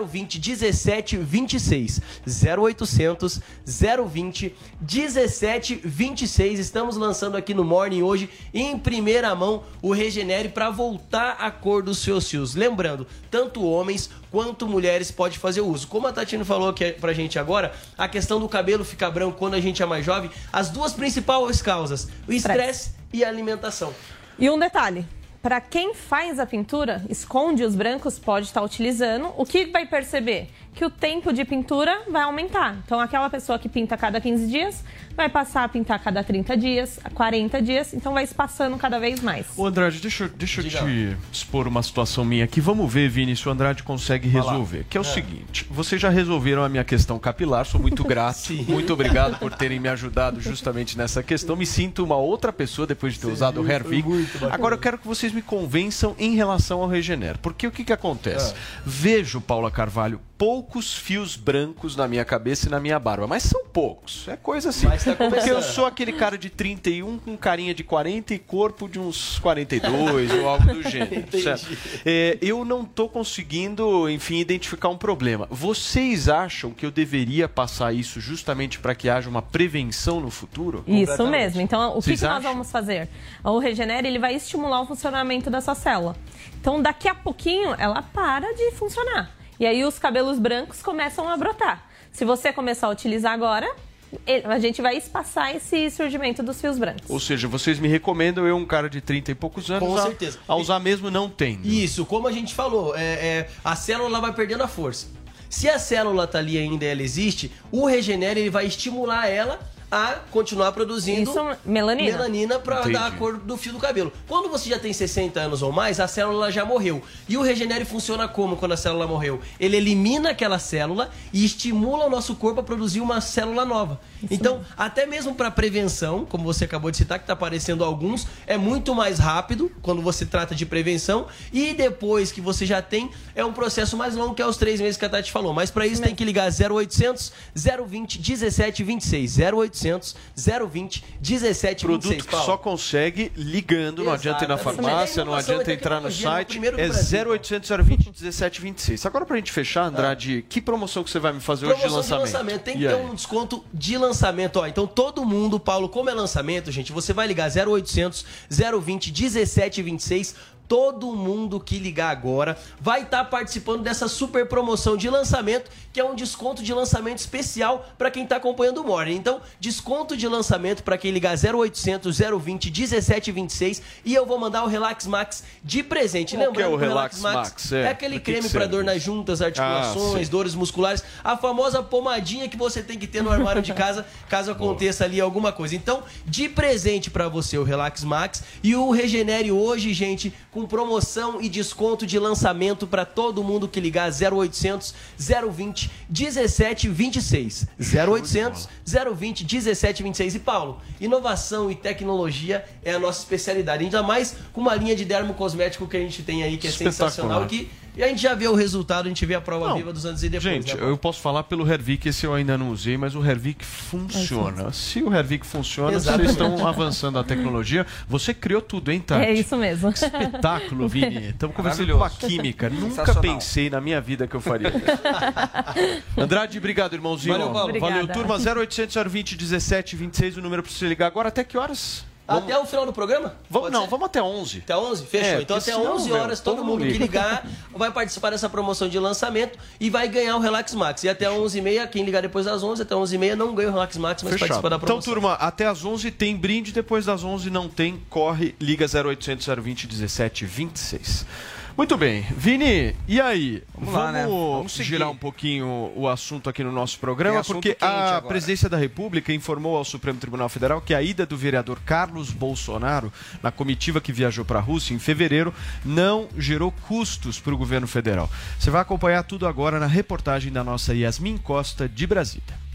020 1726. 0800 020 1726. Estamos lançando aqui no Morning hoje, em primeira mão, o Regenere para voltar à cor dos seus fios. Lembrando, tanto homens quanto mulheres podem fazer o uso. Como a Tatiana falou aqui pra gente agora, a questão do cabelo ficar branco quando a gente é mais jovem, as duas principais causas, o estresse e a alimentação. E um detalhe: para quem faz a pintura, esconde os brancos, pode estar utilizando. O que vai perceber? Que o tempo de pintura vai aumentar. Então, aquela pessoa que pinta a cada 15 dias vai passar a pintar a cada 30 dias, a 40 dias. Então, vai espaçando cada vez mais. Ô Andrade, deixa, eu- deixa eu te expor uma situação minha aqui. Vamos ver, Vini, se o Andrade consegue resolver. Que é o É. seguinte: vocês já resolveram a minha questão capilar, sou muito grato. (laughs) muito obrigado por terem me ajudado justamente nessa questão. Me sinto uma outra pessoa depois de ter usado o Hervik. Agora eu quero que vocês me convençam em relação ao Regener. Porque o que, que acontece? Vejo, Paula Carvalho, poucos fios brancos na minha cabeça e na minha barba. Mas são poucos. É coisa assim. Mas tá Porque eu sou aquele cara de 31 com carinha de 40 e corpo de uns 42 ou algo do gênero. (laughs) É, eu não tô conseguindo, enfim, identificar um problema. Vocês acham que eu deveria passar isso justamente para que haja uma prevenção no futuro? Isso mesmo. Então, o que, que nós acham? vamos fazer? O Regenere ele vai estimular o funcionamento dessa célula. Então, daqui a pouquinho, ela para de funcionar. E aí, os cabelos brancos começam a brotar. Se você começar a utilizar agora, a gente vai espaçar esse surgimento dos fios brancos. Ou seja, vocês me recomendam eu, um cara de 30 e poucos anos, Com a- certeza. a usar mesmo não tem. Isso, como a gente falou, é, é, a célula vai perdendo a força. Se a célula tá ali ainda ela existe, o Regenere ele vai estimular ela a continuar produzindo Isso, melanina. melanina para dar a cor do fio do cabelo. Quando você já tem 60 anos ou mais, a célula já morreu. E o Regenere funciona como quando a célula morreu? Ele elimina aquela célula e estimula o nosso corpo a produzir uma célula nova. então, até mesmo para prevenção, como você acabou de citar, que está aparecendo alguns, é muito mais rápido quando você trata de prevenção. E depois que você já tem, é um processo mais longo, que é os três meses que a Tati falou. Mas para isso tem que ligar 0800 020 1726. 0800 0800 020 1726, Produto que Paulo. só consegue ligando, não adianta ir na Exato. farmácia, não Inovação adianta entrar no no site. primeiro É Brasil. 0800 020 1726. Agora pra gente fechar, Andrade, que promoção que você vai me fazer hoje de Promoção lançamento? Tem E que ter um desconto de lançamento. Ó, então todo mundo, Paulo, como é lançamento, gente, você vai ligar 0800 020 1726. Todo mundo que ligar agora vai estar participando dessa super promoção de lançamento, que é um desconto de lançamento especial para quem está acompanhando o Morning. Então, desconto de lançamento para quem ligar 0800 020 1726 e eu vou mandar o Relax Max de presente. Qual que é Lembrando o Relax Max? é, É, aquele creme para dor nas juntas, Ah, articulações, sim. dores musculares, a famosa pomadinha que você tem que ter no armário de casa (laughs) caso aconteça ali alguma coisa. Então, de presente para você o Relax Max e o Regenere hoje, gente, com promoção e desconto de lançamento para todo mundo que ligar 0800 020 1726. 0800 020 1726. E Paulo, inovação e tecnologia é a nossa especialidade, ainda mais com uma linha de dermocosmético que a gente tem aí que é sensacional que e a gente já vê o resultado, a gente vê a prova Não, viva dos anos e depois. Gente, né, eu posso falar pelo Hervik, esse eu ainda não usei, mas o Hervik funciona. Se o Hervik funciona, Exatamente. vocês estão avançando a tecnologia. Você criou tudo, hein, Tati? É isso mesmo. Espetáculo, Vini. Estamos conversando com a química. Nunca pensei na minha vida que eu faria isso. (laughs) Andrade, obrigado, irmãozinho. Valeu, Paulo. Valeu, turma. 0800 020 1726, o número para você ligar agora. Até que horas? Até o final do programa? Vamos, não, vamos até 11. Até 11? Fechou. É, então até senão, 11 meu, horas todo, todo mundo mundo que liga. ligar vai participar dessa promoção de lançamento e vai ganhar o Relax Max. E até 11h30, quem ligar depois das 11, até 11h30 não ganha o Relax Max, mas Fechado. participa da Então, promoção. turma, até às 11 tem brinde, depois das 11 não tem, corre, liga 0800 020 1726. Muito bem. Vini, e aí? Vamos lá, né? Vamos girar um pouquinho o assunto aqui no nosso programa, porque a agora. Presidência da República informou ao Supremo Tribunal Federal que a ida do vereador Carlos Bolsonaro na comitiva que viajou para a Rússia em fevereiro não gerou custos para o governo federal. Você vai acompanhar tudo agora na reportagem da nossa Yasmin Costa de Brasília.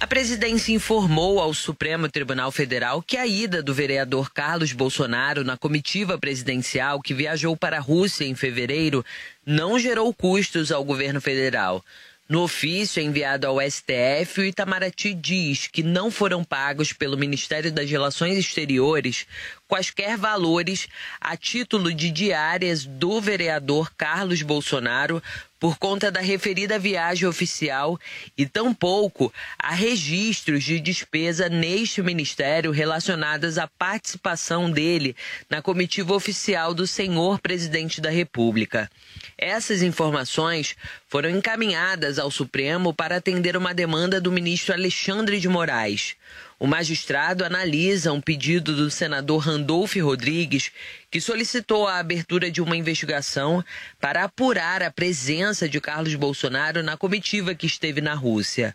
A presidência informou ao Supremo Tribunal Federal que a ida do vereador Carlos Bolsonaro na comitiva presidencial que viajou para a Rússia em fevereiro não gerou custos ao governo federal. No ofício enviado ao STF, o Itamaraty diz que não foram pagos pelo Ministério das Relações Exteriores quaisquer valores a título de diárias do vereador Carlos Bolsonaro por conta da referida viagem oficial e tampouco há registros de despesa neste ministério relacionadas à participação dele na comitiva oficial do senhor presidente da República. Essas informações foram encaminhadas ao Supremo para atender uma demanda do ministro Alexandre de Moraes. O magistrado analisa um pedido do senador Randolph Rodrigues, que solicitou a abertura de uma investigação para apurar a presença de Carlos Bolsonaro na comitiva que esteve na Rússia.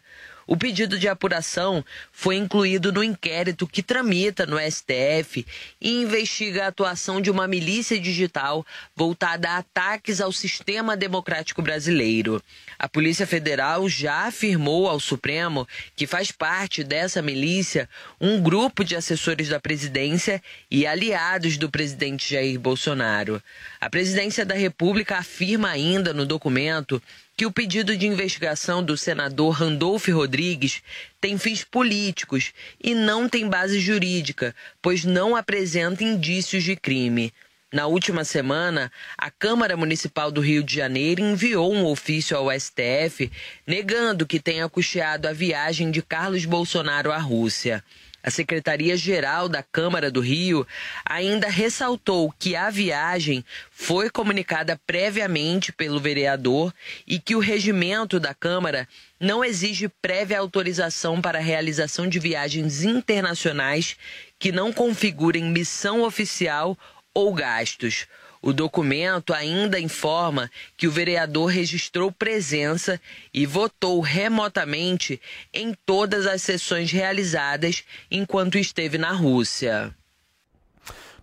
O pedido de apuração foi incluído no inquérito que tramita no STF e investiga a atuação de uma milícia digital voltada a ataques ao sistema democrático brasileiro. A Polícia Federal já afirmou ao Supremo que faz parte dessa milícia um grupo de assessores da presidência e aliados do presidente Jair Bolsonaro. A presidência da República afirma ainda no documento que o pedido de investigação do senador Randolph Rodrigues tem fins políticos e não tem base jurídica, pois não apresenta indícios de crime. Na última semana, a Câmara Municipal do Rio de Janeiro enviou um ofício ao STF negando que tenha custeado a viagem de Carlos Bolsonaro à Rússia. A Secretaria-Geral da Câmara do Rio ainda ressaltou que a viagem foi comunicada previamente pelo vereador e que o regimento da Câmara não exige prévia autorização para a realização de viagens internacionais que não configurem missão oficial ou gastos. O documento ainda informa que o vereador registrou presença e votou remotamente em todas as sessões realizadas enquanto esteve na Rússia.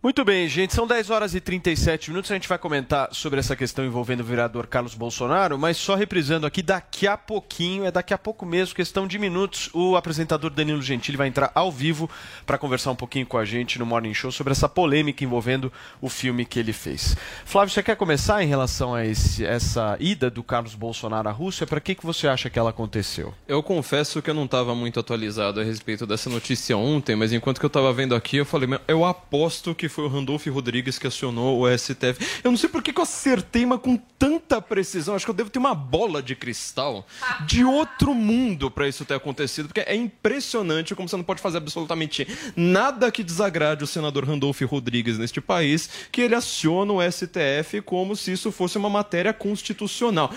Muito bem, gente, são 10 horas e 37 minutos. A gente vai comentar sobre essa questão envolvendo o vereador Carlos Bolsonaro, mas só reprisando aqui, daqui a pouquinho, é daqui a pouco mesmo, questão de minutos, o apresentador Danilo Gentili vai entrar ao vivo para conversar um pouquinho com a gente no Morning Show sobre essa polêmica envolvendo o filme que ele fez. Flávio, você quer começar em relação a esse, essa ida do Carlos Bolsonaro à Rússia? Para que, que você acha que ela aconteceu? Eu confesso que eu não estava muito atualizado a respeito dessa notícia ontem, mas enquanto que eu estava vendo aqui, eu falei, eu aposto que foi o Randolph Rodrigues que acionou o STF. Eu não sei por que, que eu acertei, mas com tanta precisão. Acho que eu devo ter uma bola de cristal de outro mundo para isso ter acontecido, porque é impressionante como você não pode fazer absolutamente nada que desagrade o senador Randolph Rodrigues neste país, que ele aciona o STF como se isso fosse uma matéria constitucional.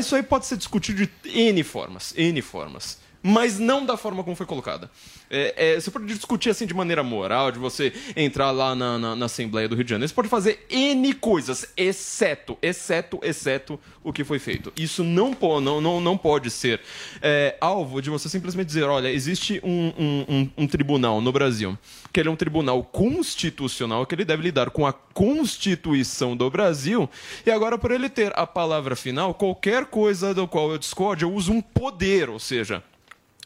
Isso aí pode ser discutido de N formas, N formas mas não da forma como foi colocada. É, é, você pode discutir assim de maneira moral, de você entrar lá na, na, na, Assembleia do Rio de Janeiro. Você pode fazer N coisas, exceto, exceto, exceto o que foi feito. Isso não, pô, não, não, não pode ser é, alvo de você simplesmente dizer: olha, existe um, um, um, um tribunal no Brasil, que ele é um tribunal constitucional, que ele deve lidar com a Constituição do Brasil, e agora, por ele ter a palavra final, qualquer coisa do qual eu discorde, eu uso um poder, ou seja,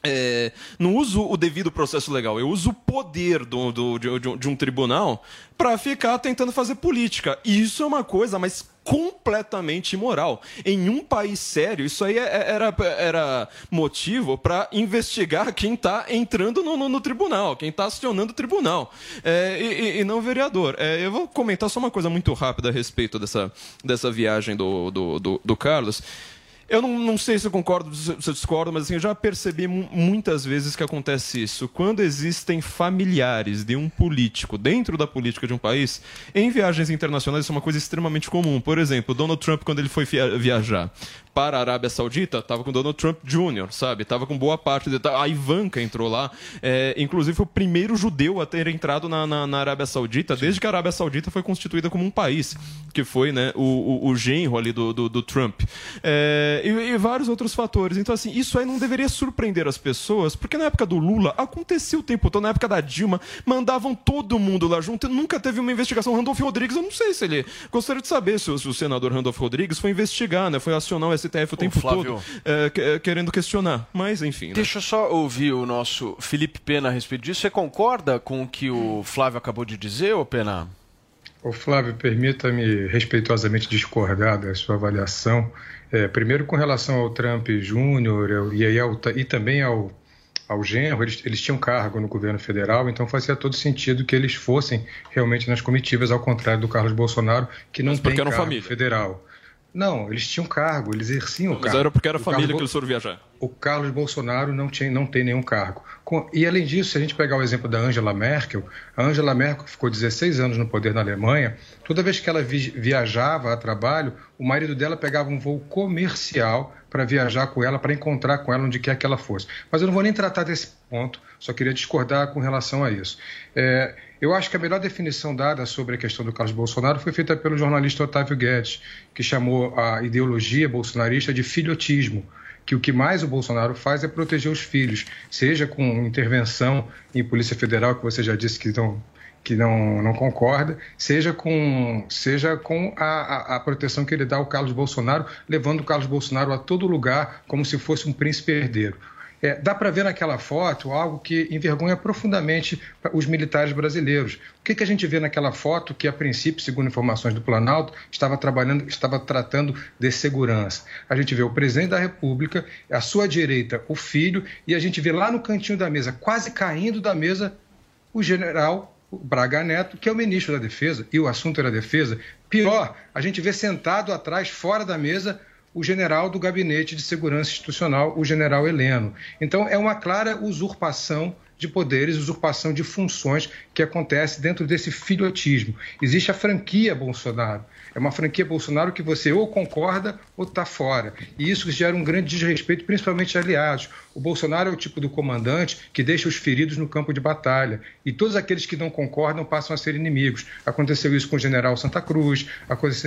é, não uso o devido processo legal, eu uso o poder do, do, de, de, um tribunal para ficar tentando fazer política. E isso é uma coisa, mas completamente imoral. Em um país sério, isso aí é, é, era, era motivo para investigar quem está entrando no, no, no, tribunal, quem está acionando o tribunal, é, e, e, não o vereador. É, eu vou comentar só uma coisa muito rápida a respeito dessa, dessa viagem do, do, do, do Carlos. Eu não, não sei se eu concordo, se eu discordo, mas assim, eu já percebi muitas vezes que acontece isso. Quando existem familiares de um político dentro da política de um país, em viagens internacionais isso é uma coisa extremamente comum. Por exemplo, Donald Trump, quando ele foi viajar para a Arábia Saudita, estava com Donald Trump Jr., sabe? Estava com boa parte. De... A Ivanka entrou lá. É, inclusive, foi o primeiro judeu a ter entrado na, na, na Arábia Saudita, desde que a Arábia Saudita foi constituída como um país, que foi né, o, o, o genro ali do, do, do Trump. É, e, e, vários outros fatores. Então, assim, isso aí não deveria surpreender as pessoas, porque na época do Lula acontecia o tempo todo, na época da Dilma, mandavam todo mundo lá junto. Nunca teve uma investigação. Randolph Rodrigues, eu não sei se ele. Gostaria de saber se o, se o senador Randolph Rodrigues foi investigar, né? Foi acionar o STF o tempo todo é, querendo questionar. Mas, enfim. Né? Deixa eu só ouvir o nosso Felipe Pena a respeito disso. Você concorda com o que o Flávio acabou de dizer, ô Pena? Ô Flávio, permita-me respeitosamente discordar da sua avaliação. É, primeiro, com relação ao Trump Júnior e, e também ao, ao genro, eles, eles tinham cargo no governo federal, então fazia todo sentido que eles fossem realmente nas comitivas, ao contrário do Carlos Bolsonaro, que não tem cargo família. federal. Não, eles tinham cargo, eles exerciam Mas cargo. Mas era porque era a família Carlos, que eles foram viajar. O Carlos Bolsonaro não, tinha, não tem nenhum cargo. Com, e além disso, se a gente pegar o exemplo da Angela Merkel, a Angela Merkel ficou 16 anos no poder na Alemanha, toda vez que ela vi, viajava a trabalho, o marido dela pegava um voo comercial para viajar com ela, para encontrar com ela onde quer que ela fosse. Mas eu não vou nem tratar desse ponto, só queria discordar com relação a isso. É, eu acho que a melhor definição dada sobre a questão do Carlos Bolsonaro foi feita pelo jornalista Otávio Guedes, que chamou a ideologia bolsonarista de filhotismo que o que mais o Bolsonaro faz é proteger os filhos, seja com intervenção em Polícia Federal, que você já disse que não, que não, não concorda, seja com, seja com a, a, a, proteção que ele dá ao Carlos Bolsonaro, levando o Carlos Bolsonaro a todo lugar como se fosse um príncipe herdeiro. É, dá para ver naquela foto algo que envergonha profundamente os militares brasileiros. O que, que a gente vê naquela foto que, a princípio, segundo informações do Planalto, estava trabalhando, estava tratando de segurança? A gente vê o presidente da República, à sua direita o filho, e a gente vê lá no cantinho da mesa, quase caindo da mesa, o general Braga Neto, que é o ministro da Defesa, e o assunto era defesa. Pior, a gente vê sentado atrás, fora da mesa, o general do Gabinete de Segurança Institucional, o general Heleno. Então, é uma clara usurpação de poderes, usurpação de funções que acontece dentro desse filhotismo. Existe a franquia Bolsonaro. É uma franquia Bolsonaro que você ou concorda ou está fora. E isso gera um grande desrespeito, principalmente aliados. O Bolsonaro é o tipo do comandante que deixa os feridos no campo de batalha. E todos aqueles que não concordam passam a ser inimigos. Aconteceu isso com o general Santa Cruz,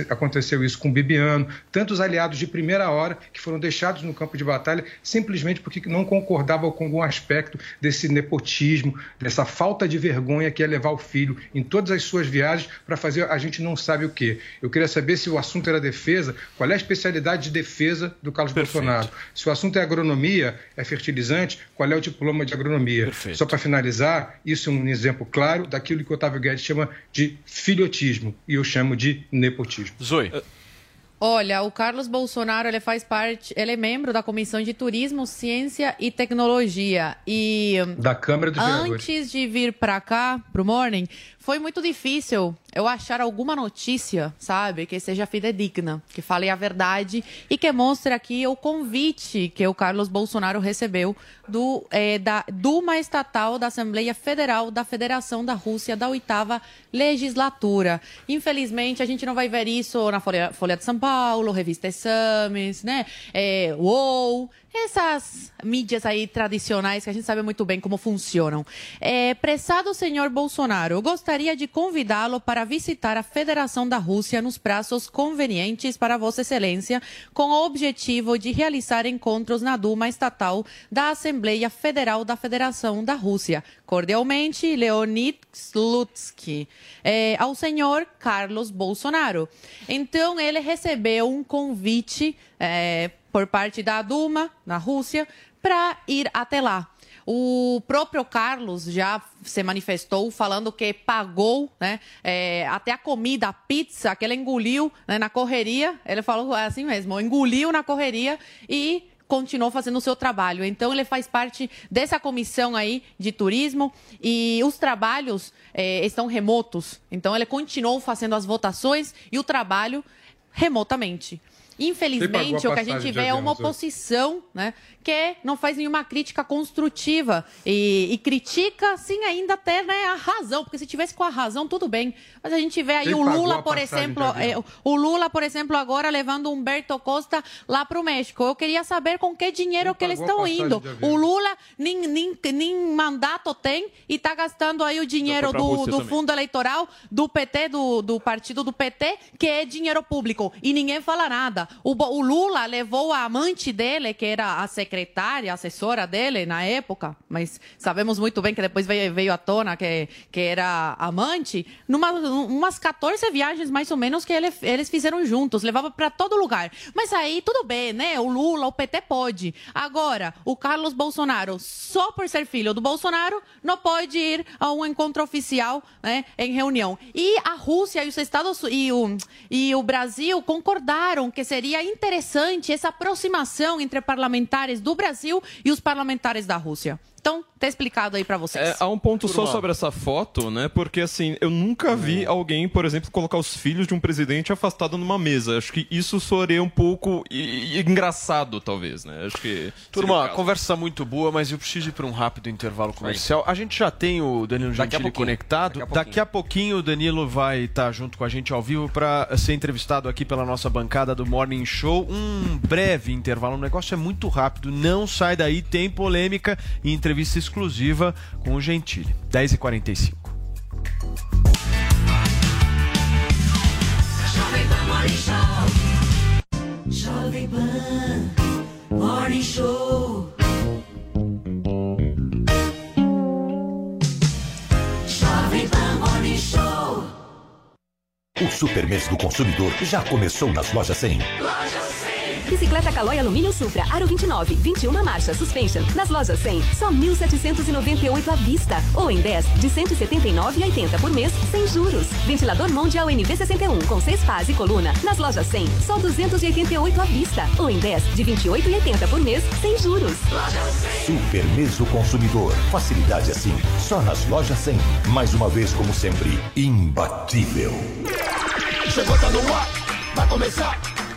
aconteceu isso com o Bibiano, tantos aliados de primeira hora que foram deixados no campo de batalha simplesmente porque não concordavam com algum aspecto desse nepotismo nepotismo, dessa falta de vergonha que é levar o filho em todas as suas viagens para fazer a gente não sabe o quê. Eu queria saber se o assunto era defesa, qual é a especialidade de defesa do Carlos Perfeito. Bolsonaro. Se o assunto é agronomia, é fertilizante, qual é o diploma de agronomia? Perfeito. Só para finalizar, isso é um exemplo claro daquilo que o Otávio Guedes chama de filhotismo e eu chamo de nepotismo. Zoe. Olha, o Carlos Bolsonaro ele faz parte, ele é membro da Comissão de Turismo, Ciência e Tecnologia e da Câmara dos Antes Vereadores. de vir para cá, pro Morning, foi muito difícil eu achar alguma notícia, sabe, que seja fidedigna, que fale a verdade e que mostre aqui o convite que o Carlos Bolsonaro recebeu do é, da Duma Estatal da Assembleia Federal da Federação da Rússia da oitava legislatura. Infelizmente, a gente não vai ver isso na Folha, Folha de São Paulo, Revista Exames, né, é, UOL, essas mídias aí tradicionais que a gente sabe muito bem como funcionam. É, prezado senhor Bolsonaro, gostaria de convidá-lo para visitar a Federação da Rússia nos prazos convenientes para Vossa Excelência, com o objetivo de realizar encontros na Duma Estatal da Assembleia Federal da Federação da Rússia. Cordialmente, Leonid Slutsky. É, ao senhor Carlos Bolsonaro. Então, ele recebeu um convite é, por parte da Duma, na Rússia, para ir até lá. O próprio Carlos já se manifestou falando que pagou né, é, até a comida, a pizza que ele engoliu né, na correria. Ele falou assim mesmo, engoliu na correria e continuou fazendo o seu trabalho. Então, ele faz parte dessa comissão aí de turismo e os trabalhos é, estão remotos. Então, ele continuou fazendo as votações e o trabalho remotamente. Infelizmente, o que a gente vê é uma oposição, né, que não faz nenhuma crítica construtiva e, e critica, sim, ainda até né, a razão, porque se tivesse com a razão, tudo bem. Mas a gente vê aí Quem o Lula, por exemplo, é, o Lula, por exemplo, agora levando Humberto Costa lá para o México. Eu queria saber com que dinheiro que eles estão indo. O Lula nem, nem, nem mandato tem e está gastando aí o dinheiro do, do fundo eleitoral do PT, do, do partido do PT, que é dinheiro público. E ninguém fala nada. O, o Lula levou a amante dele, que era a secretária, a assessora dele na época, mas sabemos muito bem que depois veio, veio à tona que, que era amante, numa, umas 14 viagens mais ou menos que ele- eles fizeram juntos, levava para todo lugar. Mas aí tudo bem, né? O Lula, o PT pode. Agora, o Carlos Bolsonaro, só por ser filho do Bolsonaro, não pode ir a um encontro oficial, né, em reunião. E a Rússia e os Estados e o, e o Brasil concordaram que seria interessante essa aproximação entre parlamentares do Brasil e os parlamentares da Rússia. Então, tá explicado aí para vocês. É, há um ponto só sobre essa foto, né? Porque assim, eu nunca vi alguém, por exemplo, colocar os filhos de um presidente afastado numa mesa. Acho que isso soaria um pouco engraçado, talvez, né? Acho que. Turma, a conversa muito boa, mas eu preciso ir para um rápido intervalo comercial. A gente já tem o Danilo Daqui a Gentili conectado. Daqui a pouquinho o Danilo vai estar junto com a gente ao vivo para ser entrevistado aqui pela nossa bancada do Morning Show. Um breve intervalo, o negócio é muito rápido, não sai daí, tem polêmica e entrevista exclusiva com o Gentili. 10h45. Jovem Pan Show. Pan Show. O Super Mês do Consumidor já começou nas lojas 100. Loja 100. Bicicleta Caloi Alumínio Supra, Aro 29, 21 marcha, suspension. Nas lojas 100, só 1.798 à vista. Ou em 10, de 179,80 por mês, sem juros. Ventilador Mondial NV61, com 6 pás e coluna. Nas lojas 100, só 288 à vista. Ou em 10, de 28,80 por mês, sem juros. Super Mês do Consumidor. Facilidade assim, só nas lojas 100. Mais uma vez, como sempre, imbatível. Chegou, tá no ar, vai começar.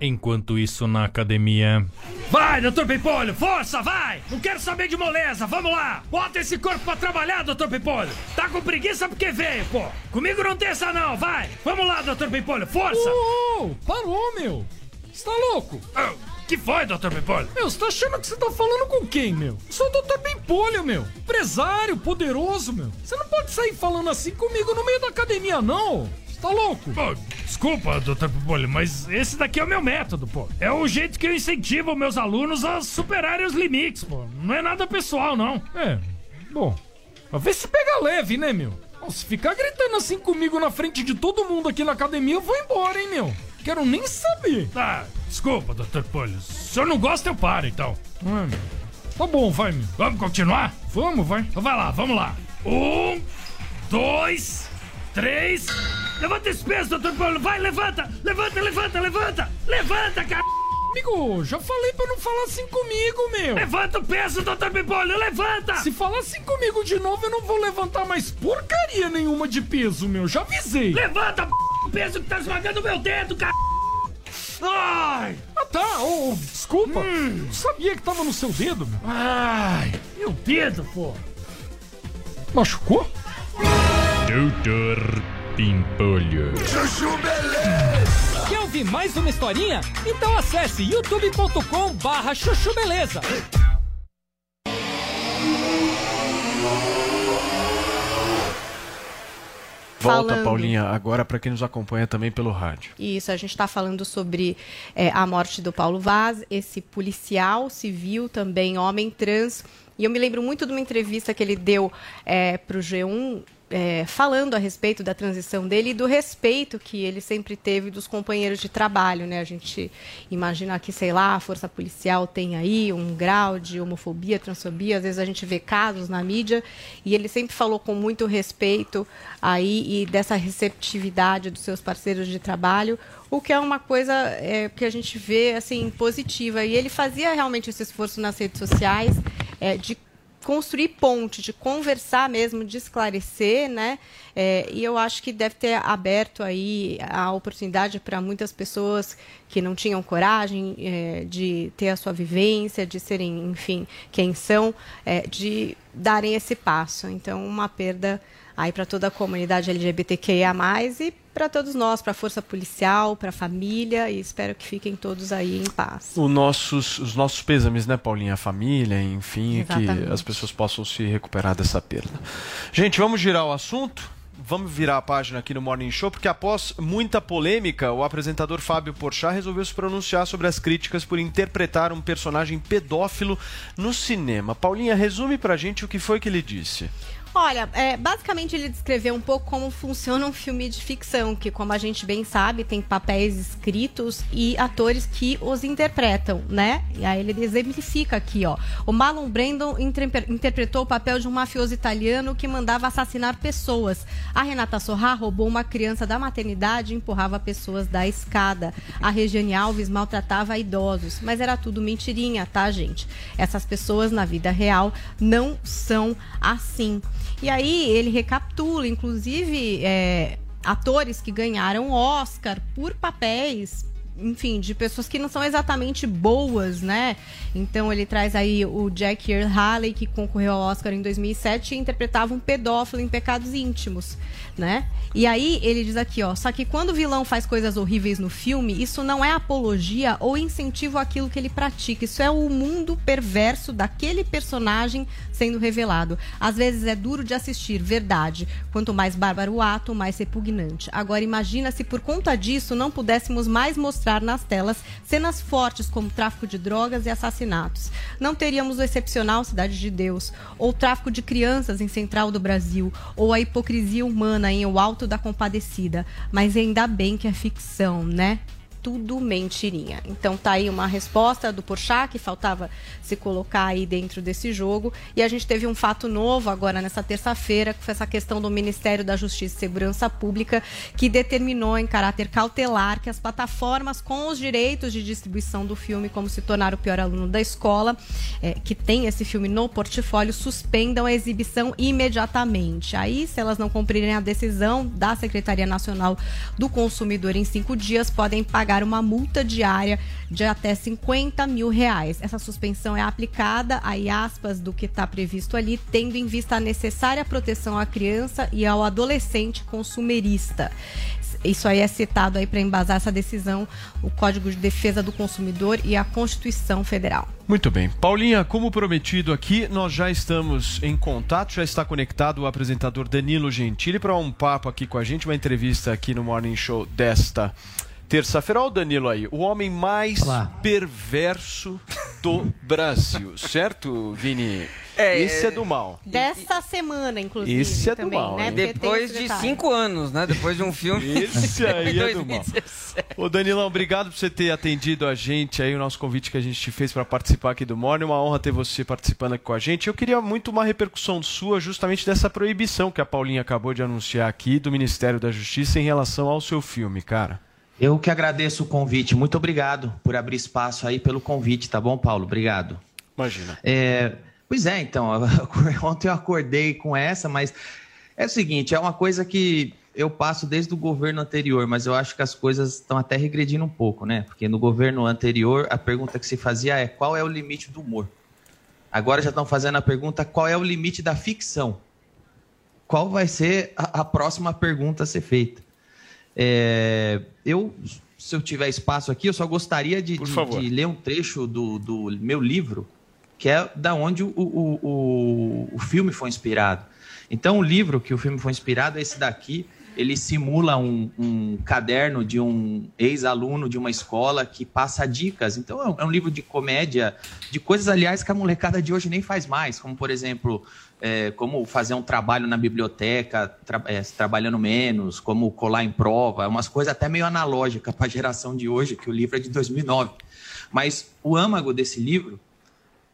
Enquanto isso, na academia. Vai, doutor Pimpolho, força, vai! Não quero saber de moleza, vamos lá! Bota esse corpo pra trabalhar, doutor Pimpolho! Tá com preguiça porque veio, pô! Comigo não tem essa não, vai! Vamos lá, doutor Pimpolho, força! Oh, parou, meu! Você tá louco? Ah, que foi, doutor Pimpolho? Meu, você tá achando que você tá falando com quem, meu? Eu sou o doutor Pimpolho, meu! Empresário, poderoso, meu! Você não pode sair falando assim comigo no meio da academia, não! Tá louco? Pô, desculpa, doutor Pimpolho, mas esse daqui é o meu método, pô. É o jeito que eu incentivo meus alunos a superarem os limites, pô. Não é nada pessoal, não. É, bom. Mas vê se pega leve, né, meu? Se ficar gritando assim comigo na frente de todo mundo aqui na academia, eu vou embora, hein, meu? Quero nem saber. Tá, desculpa, doutor Pimpolho. Se o senhor não gosta, eu paro, então. Meu. Tá bom, vai, meu. Vamos continuar? Vamos, vai. Então vai lá, vamos lá. Um, dois, três. Levanta esse peso, doutor Pimpolho. Vai, levanta, levanta, levanta, levanta. Levanta, cara. Amigo, já falei pra não falar assim comigo, meu. Levanta o peso, doutor Pimpolho, levanta. Se falar assim comigo de novo, eu não vou levantar mais porcaria nenhuma de peso, meu. Já avisei. Levanta, o peso que tá esmagando meu dedo, cara. Ai! Ah, tá. Oh, desculpa. Não sabia que tava no seu dedo, meu. Ai, meu dedo, pô. Machucou? Doutor Pimpolho. Chuchu Beleza! Quer ouvir mais uma historinha? Então acesse youtube.com barra chuchu beleza. Volta, Falando. Paulinha, agora para quem nos acompanha também pelo rádio. Isso, a gente está falando sobre é, a morte do Paulo Vaz, esse policial civil, também homem trans. E eu me lembro muito de uma entrevista que ele deu é, para o G1, é, falando a respeito da transição dele e do respeito que ele sempre teve dos companheiros de trabalho. Né? A gente imagina que, sei lá, a força policial tem aí um grau de homofobia, transfobia, às vezes a gente vê casos na mídia, e ele sempre falou com muito respeito aí e dessa receptividade dos seus parceiros de trabalho, o que é uma coisa é, que a gente vê assim positiva. E ele fazia realmente esse esforço nas redes sociais é, de construir ponte, de conversar mesmo, de esclarecer, né? É, e eu acho que deve ter aberto aí a oportunidade para muitas pessoas que não tinham coragem é, de ter a sua vivência, de serem, enfim, quem são, é, de darem esse passo. Então, uma perda aí para toda a comunidade LGBTQIA+, e para todos nós, para a força policial, para a família, e espero que fiquem todos aí em paz. Nossos, os nossos pêsames, né, Paulinha? A família, enfim, Exatamente. que as pessoas possam se recuperar dessa perda. Gente, vamos girar o assunto? Vamos virar a página aqui no Morning Show, porque após muita polêmica, o apresentador Fábio Porchat resolveu se pronunciar sobre as críticas por interpretar um personagem pedófilo no cinema. Paulinha, resume pra gente o que foi que ele disse. Olha, é, basicamente ele descreveu um pouco como funciona um filme de ficção, que, como a gente bem sabe, tem papéis escritos e atores que os interpretam, né? E aí ele exemplifica aqui, ó. O Marlon interpre- interpretou o papel de um mafioso italiano que mandava assassinar pessoas. A Renata Sorra roubou uma criança da maternidade e empurrava pessoas da escada. A Regiane Alves maltratava idosos. Mas era tudo mentirinha, tá, gente? Essas pessoas na vida real não são assim. E aí ele recapitula, inclusive, é, atores que ganharam Oscar por papéis. Enfim, de pessoas que não são exatamente boas, né? Então ele traz aí o Jack Earl Haley, que concorreu ao Oscar em 2007 e interpretava um pedófilo em Pecados Íntimos, né? E aí ele diz aqui, ó, só que quando o vilão faz coisas horríveis no filme, isso não é apologia ou incentivo àquilo que ele pratica. Isso é o mundo perverso daquele personagem sendo revelado. Às vezes é duro de assistir, verdade. Quanto mais bárbaro o ato, mais repugnante. Agora imagina se por conta disso não pudéssemos mais mostrar mostrar nas telas cenas fortes como tráfico de drogas e assassinatos. Não teríamos o excepcional Cidade de Deus, ou tráfico de crianças em Central do Brasil, ou a hipocrisia humana em O Alto da Compadecida. Mas ainda bem que é ficção, né? Tudo mentirinha. Então tá aí uma resposta do Porchat que faltava se colocar aí dentro desse jogo. E a gente teve um fato novo agora nessa terça-feira, que foi essa questão do Ministério da Justiça e Segurança Pública, que determinou em caráter cautelar que as plataformas com os direitos de distribuição do filme, como se tornar o pior aluno da escola, é, que tem esse filme no portfólio, suspendam a exibição imediatamente. Aí, se elas não cumprirem a decisão da Secretaria Nacional do Consumidor em cinco dias, podem pagar pagar uma multa diária de até 50 mil reais. Essa suspensão é aplicada, aí aspas, do que está previsto ali, tendo em vista a necessária proteção à criança e ao adolescente consumerista. Isso aí é citado aí para embasar essa decisão, o Código de Defesa do Consumidor e a Constituição Federal. Muito bem. Paulinha, como prometido aqui, nós já estamos em contato, já está conectado o apresentador Danilo Gentili para um papo aqui com a gente, uma entrevista aqui no Morning Show desta terça-feira. Olha o Danilo aí, o homem mais Olá. perverso do Brasil, (laughs) certo, Vini? É, Esse é do mal. Dessa semana, inclusive. Esse é também, do mal. Né? Depois de cinco anos, né? Depois de um filme. (laughs) Esse (laughs) aí é do mal. Ô, Danilão, obrigado por você ter atendido a gente aí, o nosso convite que a gente te fez para participar aqui do Morning. Uma honra ter você participando aqui com a gente. Eu queria muito uma repercussão sua justamente dessa proibição que a Paulinha acabou de anunciar aqui do Ministério da Justiça em relação ao seu filme, cara. Eu que agradeço o convite. Muito obrigado por abrir espaço aí pelo convite, tá bom, Paulo? Obrigado. Imagina. É, pois é, então, (laughs) ontem eu acordei com essa, mas é o seguinte, é uma coisa que eu passo desde o governo anterior, mas eu acho que as coisas estão até regredindo um pouco, né? Porque no governo anterior a pergunta que se fazia é qual é o limite do humor? Agora já estão fazendo a pergunta qual é o limite da ficção? Qual vai ser a, a próxima pergunta a ser feita? É, eu, se eu tiver espaço aqui, eu só gostaria de, de, de ler um trecho do, do, meu livro, que é da onde o, o, o, o filme foi inspirado. Então, o livro que o filme foi inspirado é esse daqui. Ele simula um, um caderno de um ex-aluno de uma escola que passa dicas. Então, é um, é um livro de comédia, de coisas, aliás, que a molecada de hoje nem faz mais, como, por exemplo, é, como fazer um trabalho na biblioteca tra é, trabalhando menos, como colar em prova, umas coisas até meio analógicas para a geração de hoje, que o livro é de 2009. Mas o âmago desse livro,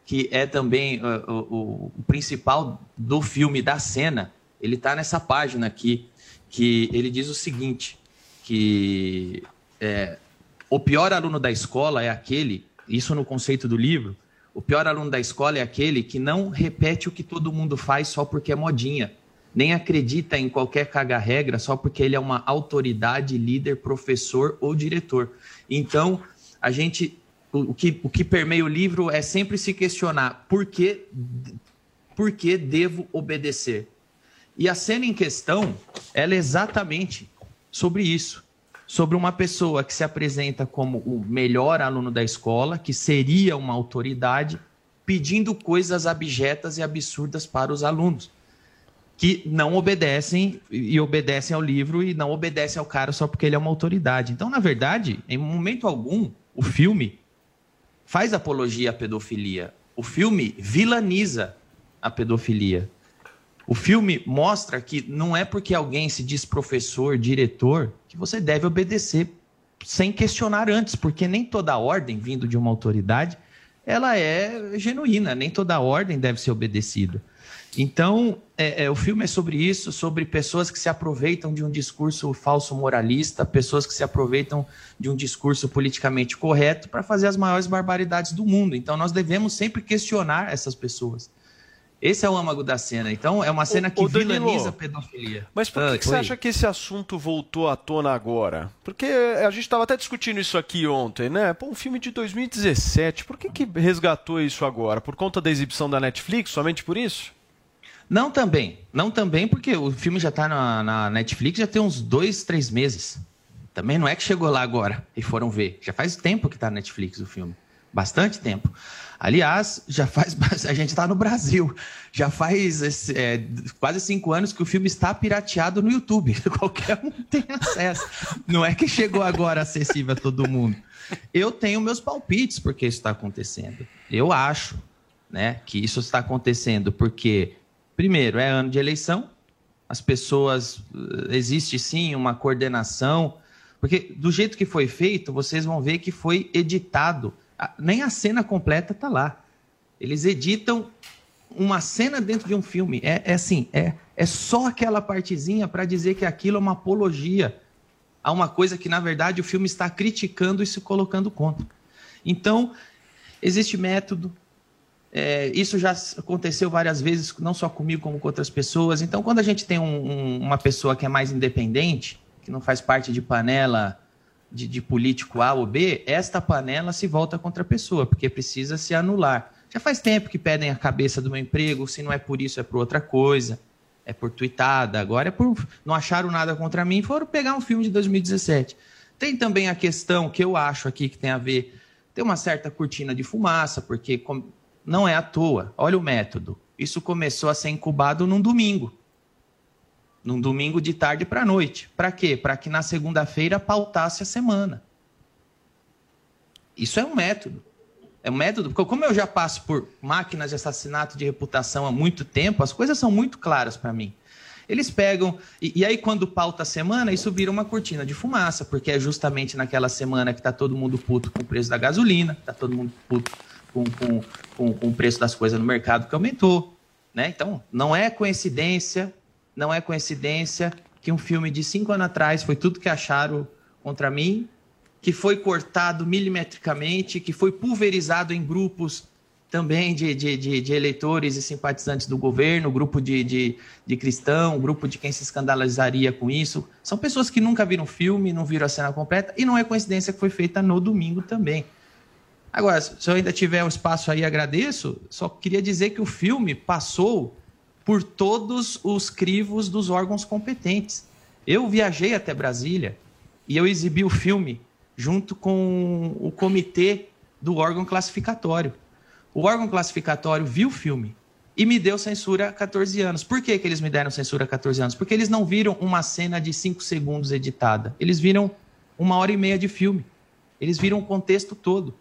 que é também uh, o, o, principal do filme, da cena, ele está nessa página aqui, que ele diz o seguinte, que é, o pior aluno da escola é aquele, isso no conceito do livro, o pior aluno da escola é aquele que não repete o que todo mundo faz só porque é modinha. Nem acredita em qualquer caga-regra só porque ele é uma autoridade, líder, professor ou diretor. Então, a gente. O, que, o que permeia o livro é sempre se questionar por que, por que devo obedecer. E a cena em questão, ela é exatamente sobre isso sobre uma pessoa que se apresenta como o melhor aluno da escola, que seria uma autoridade, pedindo coisas abjetas e absurdas para os alunos, que não obedecem e obedecem ao livro e não obedecem ao cara só porque ele é uma autoridade. Então, na verdade, em momento algum, o filme faz apologia à pedofilia. O filme vilaniza a pedofilia. O filme mostra que não é porque alguém se diz professor, diretor, que você deve obedecer sem questionar antes, porque nem toda ordem vindo de uma autoridade ela é genuína, nem toda ordem deve ser obedecida. Então, é, é, o filme é sobre isso, sobre pessoas que se aproveitam de um discurso falso moralista, pessoas que se aproveitam de um discurso politicamente correto para fazer as maiores barbaridades do mundo. Então, nós devemos sempre questionar essas pessoas. Esse é o âmago da cena. Então, é uma cena que vilaniza a pedofilia. Mas por que, ah, que você acha que esse assunto voltou à tona agora? Porque a gente estava até discutindo isso aqui ontem, né? Pô, um filme de 2017. Por que, que resgatou isso agora? Por conta da exibição da Netflix? Somente por isso? Não também. Não também, porque o filme já está na, na Netflix já tem uns dois, três meses. Também não é que chegou lá agora e foram ver. Já faz tempo que está na Netflix o filme. Bastante tempo. Aliás, já faz. (laughs) A gente está no Brasil. Já faz esse, é, quase cinco anos que o filme está pirateado no YouTube. (laughs) Qualquer um tem acesso. Não é que chegou agora acessível a todo mundo. Eu tenho meus palpites porque isso está acontecendo. Eu acho né, que isso está acontecendo porque, primeiro, é ano de eleição, as pessoas. Existe sim uma coordenação. Porque do jeito que foi feito, vocês vão ver que foi editado nem a cena completa tá lá. Eles editam uma cena dentro de um filme. É, é assim, é, é só aquela partezinha para dizer que aquilo é uma apologia a uma coisa que, na verdade, o filme está criticando e se colocando contra. Então, existe método. É, isso já aconteceu várias vezes, não só comigo, como com outras pessoas. Então, quando a gente tem um- um- uma pessoa que é mais independente, que não faz parte de panela de, de político A ou B, esta panela se volta contra a pessoa, porque precisa se anular. Já faz tempo que pedem a cabeça do meu emprego, se não é por isso, é por outra coisa. É por tuitada, agora é por. Não acharam nada contra mim, foram pegar um filme de 2017. Tem também a questão que eu acho aqui que tem a ver. Tem uma certa cortina de fumaça, porque não é à toa. Olha o método. Isso começou a ser incubado num domingo num domingo de tarde para noite. Para quê? Para que na segunda-feira pautasse a semana. Isso é um método. É um método, porque como eu já passo por máquinas de assassinato de reputação há muito tempo, as coisas são muito claras para mim. Eles pegam, e, e aí quando pauta a semana, isso vira uma cortina de fumaça, porque é justamente naquela semana que está todo mundo puto com o preço da gasolina, está todo mundo puto com, com, com, com o preço das coisas no mercado que aumentou. Né? Então, não é coincidência, não é coincidência que um filme de cinco anos atrás foi tudo que acharam contra mim, que foi cortado milimetricamente, que foi pulverizado em grupos também de, de, de, de eleitores e simpatizantes do governo, grupo de, de, de cristão, grupo de quem se escandalizaria com isso. São pessoas que nunca viram filme, não viram a cena completa, e não é coincidência que foi feita no domingo também. Agora, se eu ainda tiver um espaço aí, agradeço. Só queria dizer que o filme passou por todos os crivos dos órgãos competentes. Eu viajei até Brasília e eu exibi o filme junto com o comitê do órgão classificatório. O órgão classificatório viu o filme e me deu censura há 14 anos. Por que, que eles me deram censura há 14 anos? Porque eles não viram uma cena de 5 segundos editada. Eles viram uma hora e meia de filme. Eles viram o contexto todo.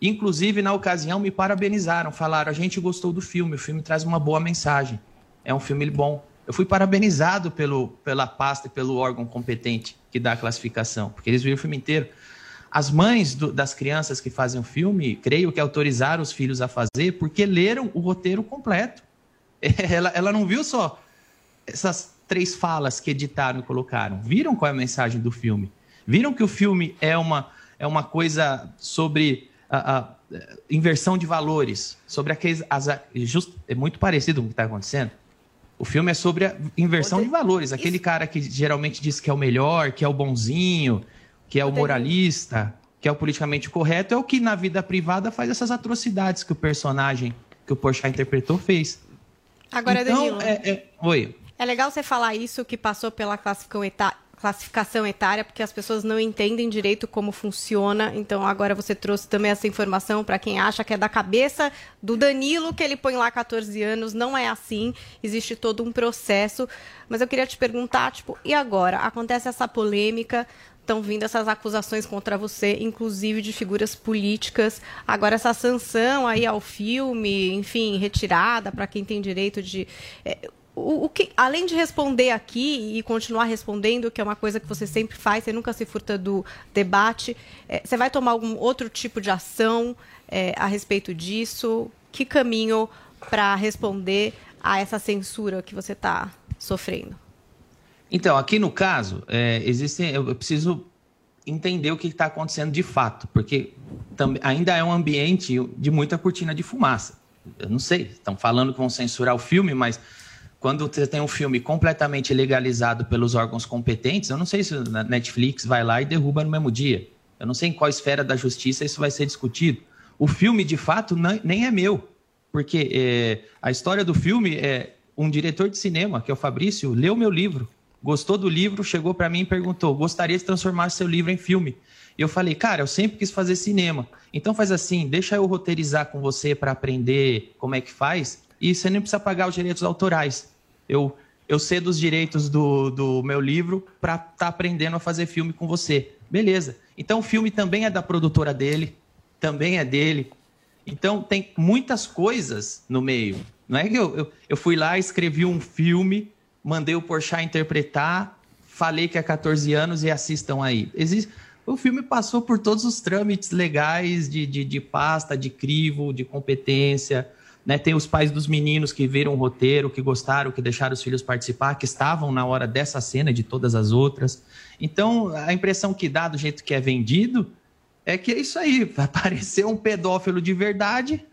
Inclusive, na ocasião, me parabenizaram. Falaram: a gente gostou do filme, o filme traz uma boa mensagem. É um filme bom. Eu fui parabenizado pelo, pela pasta e pelo órgão competente que dá a classificação, porque eles viram o filme inteiro. As mães do- das crianças que fazem o filme, creio que autorizaram os filhos a fazer porque leram o roteiro completo. (laughs) Ela, ela não viu só essas três falas que editaram e colocaram. Viram qual é a mensagem do filme. Viram que o filme é uma, é uma coisa sobre a, a, inversão de valores, sobre aqueles. As, just, é muito parecido com o que está acontecendo. O filme é sobre a inversão de valores. Aquele cara que geralmente diz que é o melhor, que é o bonzinho, que é o moralista, que é o politicamente correto, é o que na vida privada faz essas atrocidades que o personagem que o Porchat interpretou fez. Agora, então, Danilo. é- é- Oi. É legal você falar isso que passou pela classificação etá- classificação etária, porque as pessoas não entendem direito como funciona. Então, agora você trouxe também essa informação para quem acha que é da cabeça do Danilo que ele põe lá 14 anos. Não é assim. Existe todo um processo. Mas eu queria te perguntar, tipo, e agora? Acontece essa polêmica. Estão vindo essas acusações contra você, inclusive de figuras políticas. Agora, essa sanção aí ao filme, enfim, retirada para quem tem direito de. é, o, o que, além de responder aqui e continuar respondendo, que é uma coisa que você sempre faz, você nunca se furta do debate, é, você vai tomar algum outro tipo de ação é, a respeito disso? Que caminho para responder a essa censura que você está sofrendo? Então, aqui no caso, é, existem, eu eu preciso entender o que está acontecendo de fato, porque tam- ainda é um ambiente de muita cortina de fumaça. Eu não sei, estão falando que vão censurar o filme, mas quando você tem um filme completamente legalizado pelos órgãos competentes, eu não sei se a Netflix vai lá e derruba no mesmo dia. Eu não sei em qual esfera da justiça isso vai ser discutido. O filme, de fato, nem é meu, porque é, a história do filme é um diretor de cinema, que é o Fabrício, leu meu livro, gostou do livro, chegou para mim e perguntou: gostaria de transformar seu livro em filme. E eu falei, cara, eu sempre quis fazer cinema. Então faz assim, deixa eu roteirizar com você para aprender como é que faz, e você nem precisa pagar os direitos autorais. Eu, eu cedo os direitos do, do meu livro para estar tá aprendendo a fazer filme com você. Beleza. Então o filme também é da produtora dele, também é dele. Então tem muitas coisas no meio. Não é que eu, eu, eu fui lá, escrevi um filme, mandei o Porchat interpretar, falei que é 14 anos e assistam aí. Existe, o filme passou por todos os trâmites legais de, de, de pasta, de crivo, de competência. Né? Tem os pais dos meninos que viram o roteiro, que gostaram, que deixaram os filhos participar, que estavam na hora dessa cena e de todas as outras. Então, a impressão que dá do jeito que é vendido é que é isso aí. (laughs) Apareceu um pedófilo de verdade,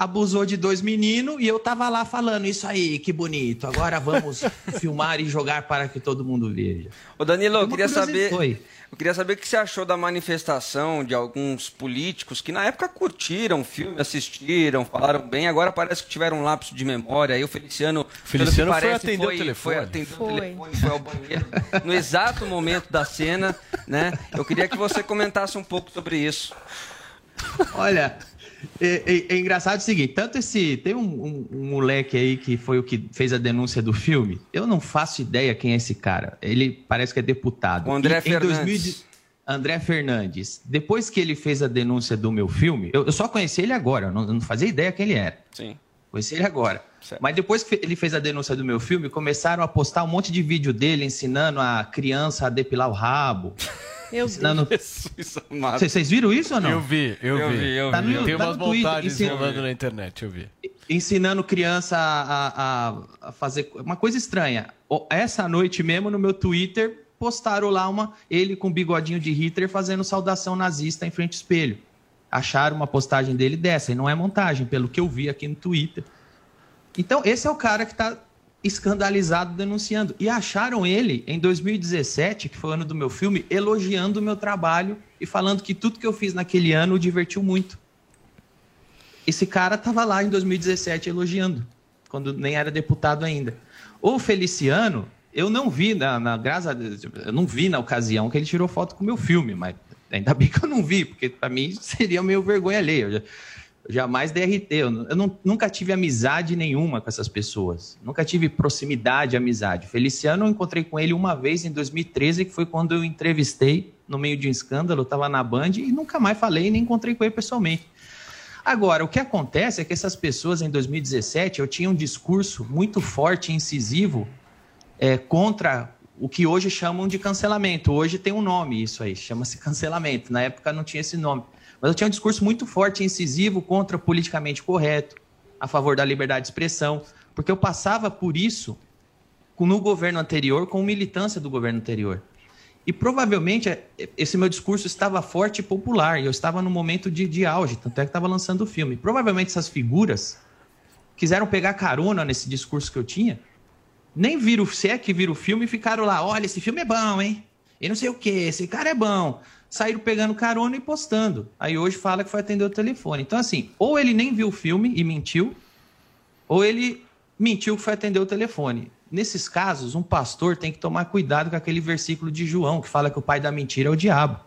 abusou de dois meninos e eu tava lá falando isso aí, que bonito. Agora vamos (laughs) filmar e jogar para que todo mundo veja. Ô Danilo, eu queria saber. Foi. Eu queria saber o que você achou da manifestação de alguns políticos que na época curtiram o filme, assistiram, falaram bem, agora parece que tiveram um lapso de memória. Aí o Feliciano, Feliciano foi parece, atender o foi, telefone. Foi atender Foi. o telefone, foi ao banheiro. No exato momento da cena, né? Eu queria que você comentasse um pouco sobre isso. Olha, é, é- é engraçado o seguinte: tanto esse. Tem um, um- um moleque aí que foi o que fez a denúncia do filme. Eu não faço ideia quem é esse cara. Ele parece que é deputado. O André E em Fernandes. 2000 André Fernandes. Depois que ele fez a denúncia do meu filme, eu, eu só conheci ele agora, eu não, eu não fazia ideia quem ele era. Sim. Conheci ele agora. Mas depois que ele fez a denúncia do meu filme, começaram a postar um monte de vídeo dele ensinando a criança a depilar o rabo. (laughs) Meu ensinando... Jesus amado. Vocês viram isso ou não? Eu vi, eu, Eu vi. vi, eu Tá vi. no- Tem tá umas no montagens rolando na internet, eu vi. ensinando criança a, a- a fazer uma coisa estranha. Essa noite mesmo, no meu Twitter, postaram lá uma ele com bigodinho de Hitler fazendo saudação nazista em frente ao espelho. Acharam uma postagem dele dessa, e não é montagem, pelo que eu vi aqui no Twitter. Então, esse é o cara que está escandalizado denunciando. E acharam ele em 2017, que foi o ano do meu filme, elogiando o meu trabalho e falando que tudo que eu fiz naquele ano divertiu muito. Esse cara estava lá em 2017 elogiando, quando nem era deputado ainda. O Feliciano, eu não vi, na, na graças a Deus, eu não vi na ocasião que ele tirou foto com o meu filme, mas ainda bem que eu não vi, porque para mim seria meio vergonha alheia. Eu, já- jamais DRT, eu, eu não- nunca tive amizade nenhuma com essas pessoas, nunca tive proximidade, amizade. Feliciano, eu encontrei com ele uma vez em 2013, que foi quando eu entrevistei no meio de um escândalo, estava na Band e nunca mais falei nem encontrei com ele pessoalmente. Agora, o que acontece é que essas pessoas, em 2017, eu tinha um discurso muito forte incisivo é, contra o que hoje chamam de cancelamento. Hoje tem um nome isso aí, chama-se cancelamento. Na época não tinha esse nome. Mas eu tinha um discurso muito forte e incisivo contra o politicamente correto, a favor da liberdade de expressão, porque eu passava por isso no governo anterior, com militância do governo anterior. E provavelmente é, esse meu discurso estava forte e popular, e eu estava no momento de, de auge, tanto é que estava lançando o filme. Provavelmente essas figuras quiseram pegar carona nesse discurso que eu tinha, nem viram, se é que viram o filme, e ficaram lá, olha, esse filme é bom, hein? E não sei o que, esse cara é bom. Saíram pegando carona e postando. Aí hoje fala que foi atender o telefone. Então, assim, ou ele nem viu o filme e mentiu, ou ele mentiu que foi atender o telefone. Nesses casos, um pastor tem que tomar cuidado com aquele versículo de João que fala que o pai da mentira é o diabo.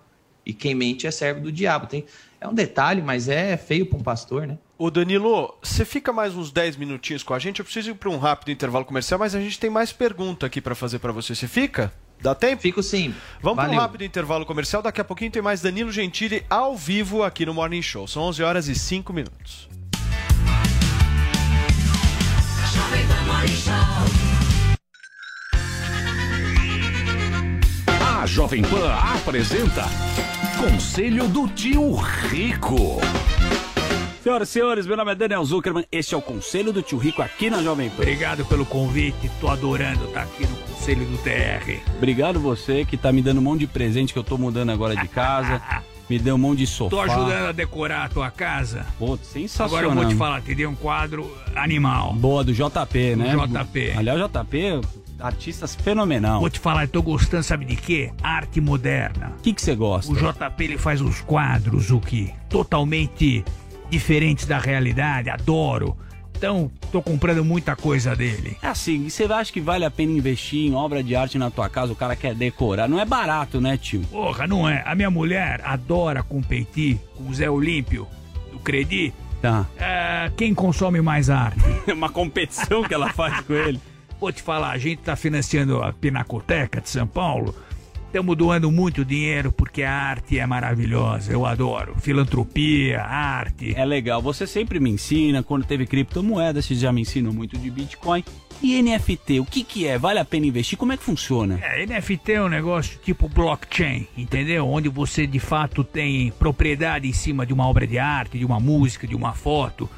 E quem mente é servo do diabo. Tem... É um detalhe, mas é feio para um pastor, né? Ô Danilo, você fica mais uns 10 minutinhos com a gente? Eu preciso ir para um rápido intervalo comercial, mas a gente tem mais pergunta aqui para fazer para você. Você fica? Dá tempo? Fico sim. Vamos para um rápido intervalo comercial. Daqui a pouquinho tem mais Danilo Gentili ao vivo aqui no Morning Show. São 11 horas e 5 minutos. A Jovem Pan apresenta Conselho do Tio Rico. Senhoras e senhores, meu nome é Daniel Zuckerman. Este é o Conselho do Tio Rico aqui na Jovem Pan. Obrigado pelo convite, tô adorando estar aqui no Conselho do TR. Obrigado você que tá me dando um monte de presente que eu tô mudando agora de casa. (laughs) me deu um monte de sofá. Tô ajudando a decorar a tua casa. Pô, sensacional. Agora eu vou te falar, te dei um quadro animal. Boa, do JP, né? Do JP. Aliás, o JP, artistas fenomenal. Vou te falar, eu tô gostando, sabe de quê? Arte moderna. O que que você gosta? O JP ele faz uns quadros, o que? Totalmente diferentes da realidade, adoro. Então, tô comprando muita coisa dele. É assim, você acha que vale a pena investir em obra de arte na tua casa? O cara quer decorar. Não é barato, né, tio? Porra, não é. A minha mulher adora competir com o Zé Olímpio do Credi. Tá. É, quem consome mais arte? (laughs) É uma competição que ela faz com ele. Vou te falar, a gente tá financiando a Pinacoteca de São Paulo. Estamos doando muito dinheiro porque a arte é maravilhosa. Eu adoro. Filantropia, arte. É legal. Você sempre me ensina. Quando teve criptomoeda, você já me ensinou muito de Bitcoin. E NFT, o que que é? Vale a pena investir? Como é que funciona? É, NFT é um negócio tipo blockchain, entendeu? Onde você de fato tem propriedade em cima de uma obra de arte, de uma música, de uma foto.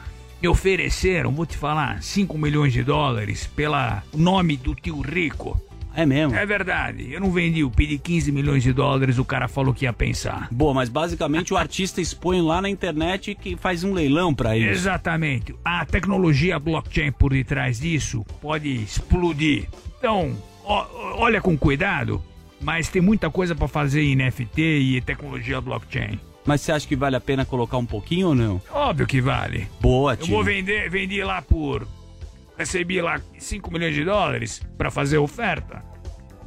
Me ofereceram, vou te falar, 5 milhões de dólares pela nome do tio Rico. É mesmo? É verdade. Eu não vendi, eu pedi 15 milhões de dólares, o cara falou que ia pensar. Boa, mas basicamente o artista expõe lá na internet que faz um leilão pra isso. Exatamente. A tecnologia blockchain por detrás disso pode explodir. Então, ó- olha com cuidado, mas tem muita coisa pra fazer em NFT e tecnologia blockchain. Mas você acha que vale a pena colocar um pouquinho ou não? Óbvio que vale. Boa, Eu tio. vou vender, vendi lá por. Recebi lá 5 milhões de dólares pra fazer oferta.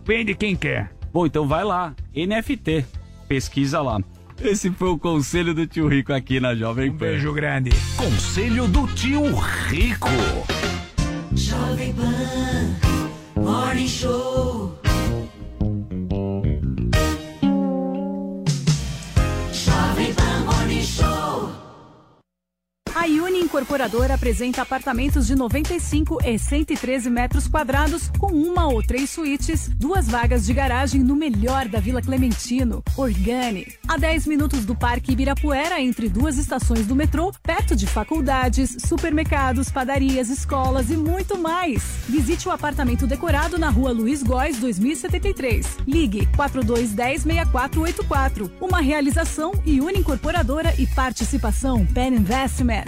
Vende quem quer. Bom, então vai lá. NFT. Pesquisa lá. Esse foi o conselho do tio Rico aqui na Jovem Pan. Um beijo grande. Conselho do tio Rico. Jovem Pan Morning Show. A Uni Incorporadora apresenta apartamentos de 95 e 113 metros quadrados com uma ou três suítes, duas vagas de garagem no melhor da Vila Clementino, Organi. A 10 minutos do Parque Ibirapuera, entre duas estações do metrô, perto de faculdades, supermercados, padarias, escolas e muito mais. Visite o apartamento decorado na rua Luiz Góes, 2073. Ligue 4210 6484. Uma realização Uni Incorporadora e participação Pen Investments.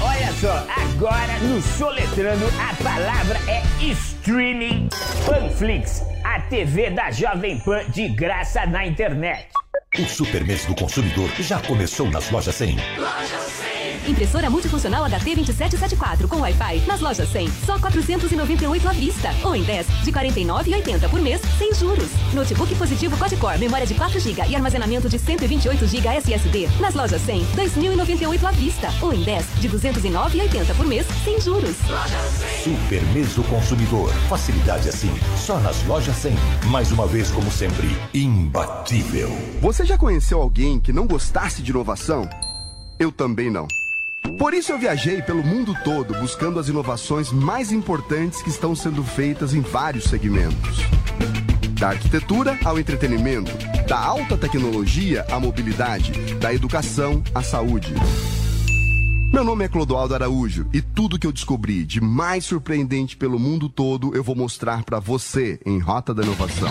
Olha só, agora no Soletrando a palavra é streaming Panflix, a TV da Jovem Pan de graça na internet. O Super Mês do Consumidor já começou nas lojas 100. Impressora multifuncional HT2774 com Wi-Fi nas lojas 100, só 498 à vista. Ou em 10, de 49,80 por mês, sem juros. Notebook positivo Quad-Core, memória de 4 GB e armazenamento de 128 GB SSD. Nas lojas 100, 2.098 à vista. Ou em 10, de 209,80 por mês, sem juros. Super Mês do Consumidor. Facilidade assim, só nas lojas 100. Mais uma vez, como sempre, imbatível. Você já conheceu alguém que não gostasse de inovação? Eu também não. Por isso eu viajei pelo mundo todo buscando as inovações mais importantes que estão sendo feitas em vários segmentos. Da arquitetura ao entretenimento, da alta tecnologia à mobilidade, da educação à saúde. Meu nome é Clodoaldo Araújo e tudo que eu descobri de mais surpreendente pelo mundo todo eu vou mostrar para você em Rota da Inovação.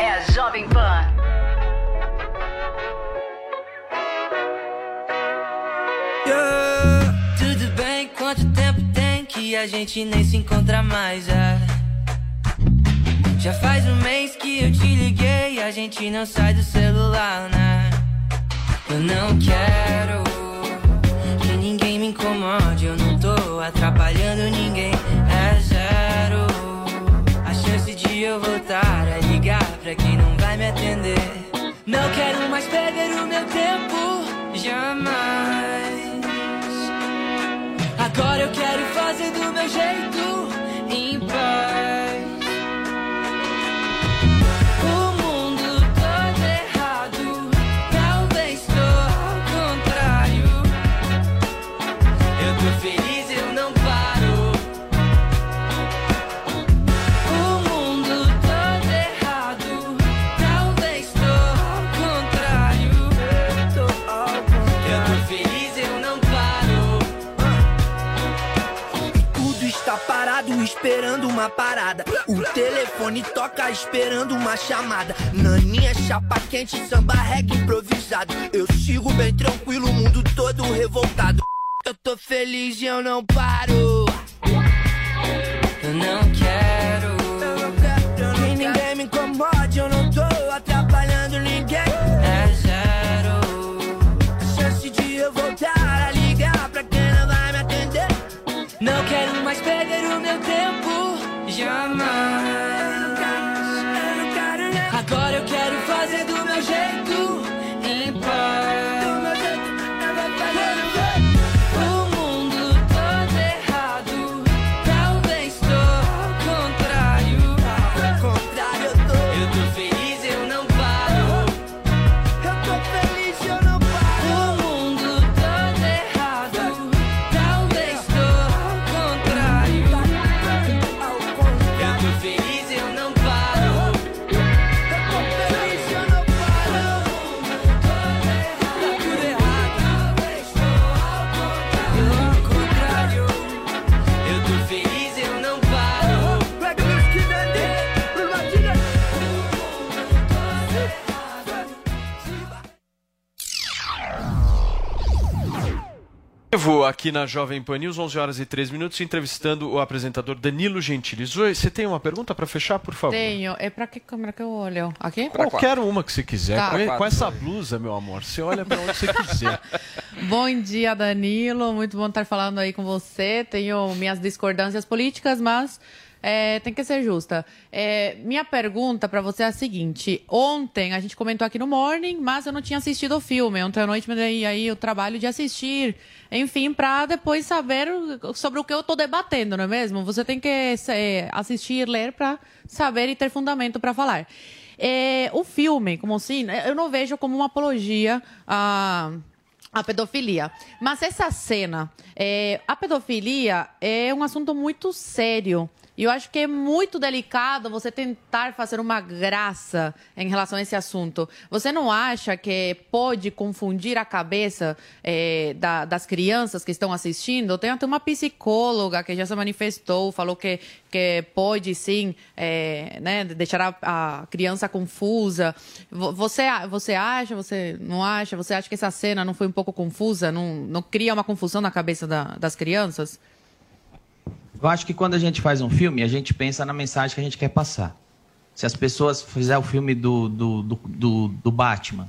É a Jovem Pan. Yeah. Tudo bem, quanto tempo tem que a gente nem se encontra mais? é? Já faz um mês que eu te liguei, a gente não sai do celular, né? Eu não quero que ninguém me incomode, eu não tô atrapalhando ninguém, é zero. A chance de eu voltar ligar pra não vai me atender. Não quero mais perder o meu tempo, jamais. Agora eu quero fazer do meu jeito, em paz. Esperando uma parada. O telefone toca esperando uma chamada. Naninha, chapa quente, samba reggae improvisado. Eu sigo bem tranquilo, o mundo todo revoltado. Eu tô feliz e eu não paro. Eu não quero. Que ninguém me incomode, eu não tô atrapalhando ninguém. É zero. Chance de eu voltar a ligar pra quem não vai me atender. Não quero Vou aqui na Jovem Pan News, 11 horas e 3 minutos, entrevistando o apresentador Danilo Gentili. Zoe, você tem uma pergunta para fechar, por favor? Tenho. É pra que câmera que eu olho? Aqui? Qualquer uma que você quiser. Tá. com, Pra com essa blusa, meu amor, você olha para onde você quiser. (laughs) Bom dia, Danilo. Muito bom estar falando aí com você. Tenho minhas discordâncias políticas, mas é, tem que ser justa. É, minha pergunta para você é a seguinte: ontem a gente comentou aqui no Morning, mas eu não tinha assistido o filme. Ontem à noite me dei aí o trabalho de assistir, enfim, para depois saber sobre o que eu estou debatendo, não é mesmo? Você tem que é, assistir, ler para saber e ter fundamento para falar. É, o filme, como assim, eu não vejo como uma apologia a a pedofilia. Mas essa cena, é, a pedofilia é um assunto muito sério. E eu acho que é muito delicado você tentar fazer uma graça em relação a esse assunto. Você não acha que pode confundir a cabeça é, da- das crianças que estão assistindo? Tem até uma psicóloga que já se manifestou, falou que, que pode sim é, né, deixar a, a criança confusa. Vo- Você, você acha, você não acha? Você acha que essa cena não foi um pouco confusa? Não, não cria uma confusão na cabeça da- das crianças? Eu acho que quando a gente faz um filme, a gente pensa na mensagem que a gente quer passar. Se as pessoas fizerem o filme do, do, do, do, Batman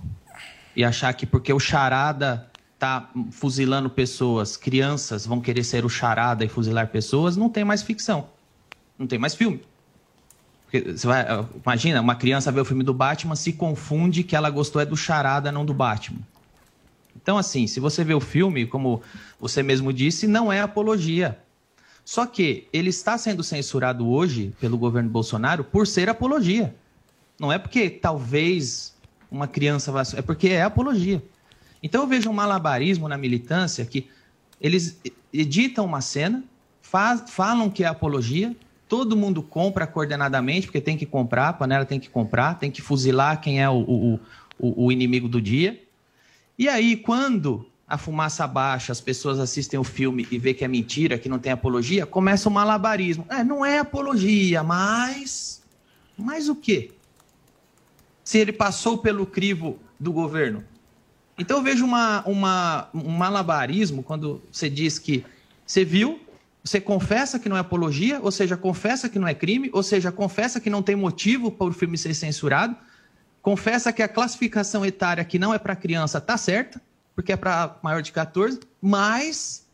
e achar que porque o Charada tá fuzilando pessoas, crianças vão querer ser o Charada e fuzilar pessoas, não tem mais ficção. Não tem mais filme. Porque você vai, imagina, uma criança vê o filme do Batman, se confunde que ela gostou é do Charada, não do Batman. Então, assim, se você vê o filme, como você mesmo disse, não é apologia. Só que ele está sendo censurado hoje pelo governo Bolsonaro por ser apologia. Não é porque talvez uma criança vá. É porque é apologia. Então eu vejo um malabarismo na militância que eles editam uma cena, fa- falam que é apologia, todo mundo compra coordenadamente, porque tem que comprar, a panela tem que comprar, tem que fuzilar quem é o, o, o, o inimigo do dia. E aí, quando a fumaça baixa, as pessoas assistem o filme e vê que é mentira, que não tem apologia, começa o malabarismo. É, não é apologia, mas. Mas o quê? Se ele passou pelo crivo do governo. Então eu vejo uma, uma, um malabarismo quando você diz que você viu, você confessa que não é apologia, ou seja, confessa que não é crime, ou seja, confessa que não tem motivo para o filme ser censurado, confessa que a classificação etária que não é para criança está certa, porque é para maior de 14, mas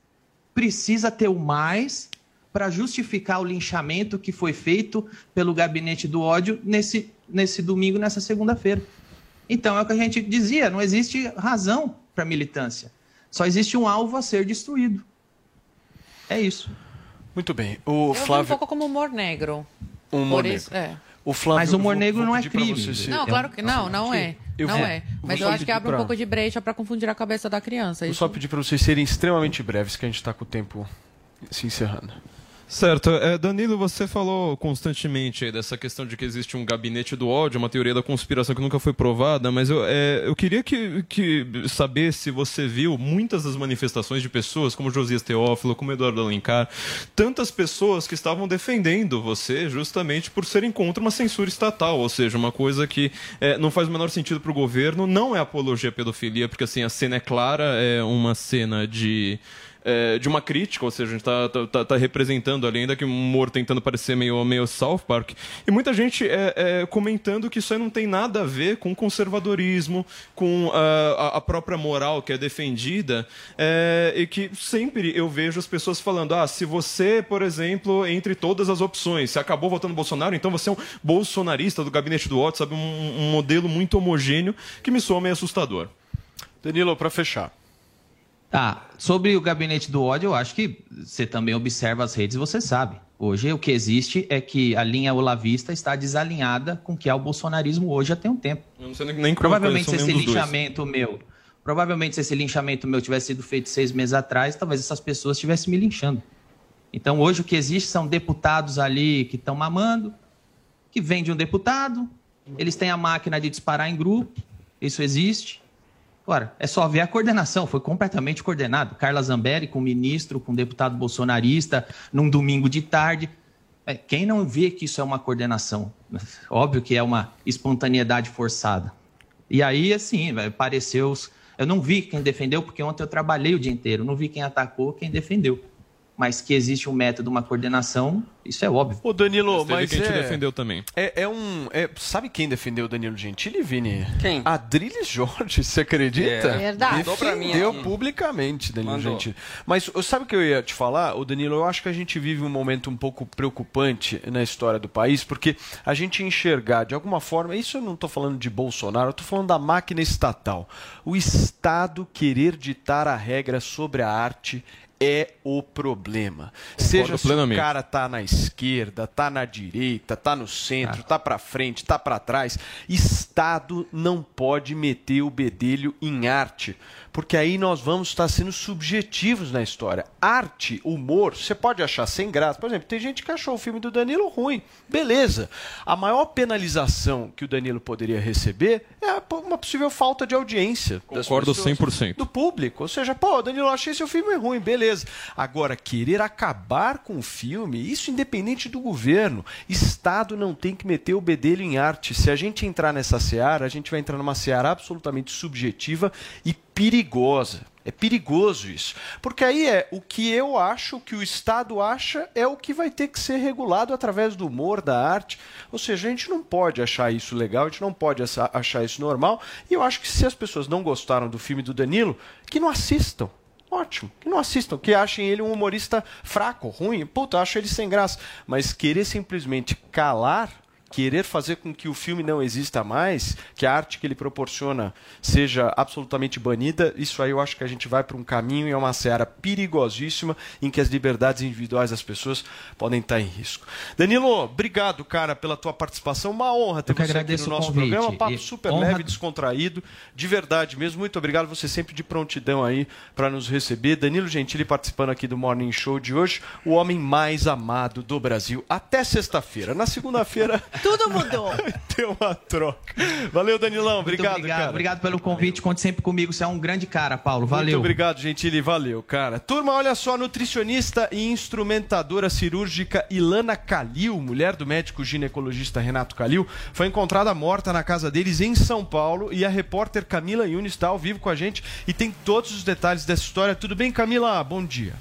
precisa ter o mais para justificar o linchamento que foi feito pelo gabinete do ódio nesse, nesse domingo, nessa segunda-feira. Então é o que a gente dizia, não existe razão para militância. Só existe um alvo a ser destruído. É isso. Muito bem. O Eu vi um Flávio. pouco como humor negro. Um humor Por isso, negro. é. O Flávio, Mas o humor negro não é crime. você Não, claro que não, não é. Eu não vou- é. Mas eu acho que abre um pra- pouco de brecha para confundir a cabeça da criança. Vou Isso só pedir para vocês serem extremamente breves, que a gente está com o tempo se encerrando. Certo. É, Danilo, você falou constantemente dessa questão de que existe um gabinete do ódio, uma teoria da conspiração que nunca foi provada, mas eu, é, eu queria que, que saber se você viu muitas das manifestações de pessoas como Josias Teófilo, como Eduardo Alencar, tantas pessoas que estavam defendendo você justamente por serem contra uma censura estatal, ou seja, uma coisa que é, não faz o menor sentido para o governo, não é apologia à pedofilia, porque assim, a cena é clara, é uma cena de é, de uma crítica, ou seja, a gente está tá, tá, tá representando ali, ainda que um humor tentando parecer meio, meio South Park. E muita gente é, é, comentando que isso aí não tem nada a ver com conservadorismo, com ah, a, a própria moral que é defendida, é, e que sempre eu vejo as pessoas falando: ah, se você, por exemplo, entre todas as opções, se acabou votando Bolsonaro, então você é um bolsonarista do gabinete do ódio, sabe? Um, um modelo muito homogêneo que me soa meio assustador. Danilo, para fechar. Tá, sobre o gabinete do ódio, eu acho que você também observa as redes, você sabe. Hoje o que existe é que a linha olavista está desalinhada com o que é o bolsonarismo hoje já tem um tempo. Eu não sei nem como Provavelmente se esse dos dois. linchamento meu, provavelmente se esse linchamento meu tivesse sido feito seis meses atrás, talvez essas pessoas estivessem me linchando. Então hoje o que existe são deputados ali que estão mamando, que vem de um deputado, eles têm a máquina de disparar em grupo, isso existe. Agora, é só ver a coordenação, foi completamente coordenado. Carla Zambelli com o ministro, com o deputado bolsonarista, num domingo de tarde. É, Quem não vê que isso é uma coordenação? (laughs) Óbvio que é uma espontaneidade forçada. E aí, assim, vai, pareceu. os- Eu não vi quem defendeu, porque ontem eu trabalhei o dia inteiro. Não vi quem atacou, quem defendeu. Mas que existe um método, uma coordenação, isso é óbvio. Ô Danilo, Mas mas quem te é... defendeu também. É, é um. é- sabe quem defendeu o Danilo Gentili, Vini? Quem? Adriles Jorge, você acredita? É. Verdade. Defendeu publicamente, Danilo Mandou. Gentili. Mas sabe o que eu ia te falar, ô Danilo? Eu acho que a gente vive um momento um pouco preocupante na história do país, porque a gente enxergar de alguma forma, isso eu não estou falando de Bolsonaro, eu estou falando da máquina estatal. O Estado querer ditar a regra sobre a arte é o problema. Seja se o cara tá na esquerda, tá na direita, tá no centro, tá pra frente, tá pra trás, Estado não pode meter o bedelho em arte, porque aí nós vamos estar sendo subjetivos na história. Arte, humor, você pode achar sem graça. Por exemplo, tem gente que achou o filme do Danilo ruim. Beleza. A maior penalização que o Danilo poderia receber é uma possível falta de audiência. das Concordo pessoas, 100%. Do público. Ou seja, pô, Danilo, achei seu filme ruim, beleza. Agora, querer acabar com o filme, isso independente do governo. Estado não tem que meter o bedelho em arte. Se a gente entrar nessa seara, a gente vai entrar numa seara absolutamente subjetiva e perigosa. É perigoso isso. Porque aí é o que eu acho, o que o Estado acha, é o que vai ter que ser regulado através do humor, da arte. Ou seja, a gente não pode achar isso legal, a gente não pode achar isso normal. E eu acho que se as pessoas não gostaram do filme do Danilo, que não assistam. Ótimo, que não assistam, que achem ele um humorista fraco, ruim. Puta, acho ele sem graça. Mas querer simplesmente calar, querer fazer com que o filme não exista mais, que a arte que ele proporciona seja absolutamente banida, isso aí eu acho que a gente vai para um caminho e é uma seara perigosíssima em que as liberdades individuais das pessoas podem estar em risco. Danilo, obrigado, cara, pela tua participação. Uma honra ter Eu você aqui no o nosso convite. programa. Um papo E super honra- leve, descontraído, de verdade mesmo. Muito obrigado, você sempre de prontidão aí para nos receber. Danilo Gentili participando aqui do Morning Show de hoje, o homem mais amado do Brasil. Até sexta-feira. Na segunda-feira (laughs) Tudo mudou. (laughs) tem uma troca. Valeu, Danilão. Muito Obrigado, obrigado, cara. obrigado pelo convite. Conte sempre comigo. Você é um grande cara, Paulo. Valeu. Muito obrigado, Gentili. Valeu, cara. Turma, olha só, nutricionista e instrumentadora cirúrgica Ilana Calil, mulher do médico ginecologista Renato Calil, foi encontrada morta na casa deles em São Paulo e a repórter Camila Yunes está ao vivo com a gente e tem todos os detalhes dessa história. Tudo bem, Camila? Bom dia.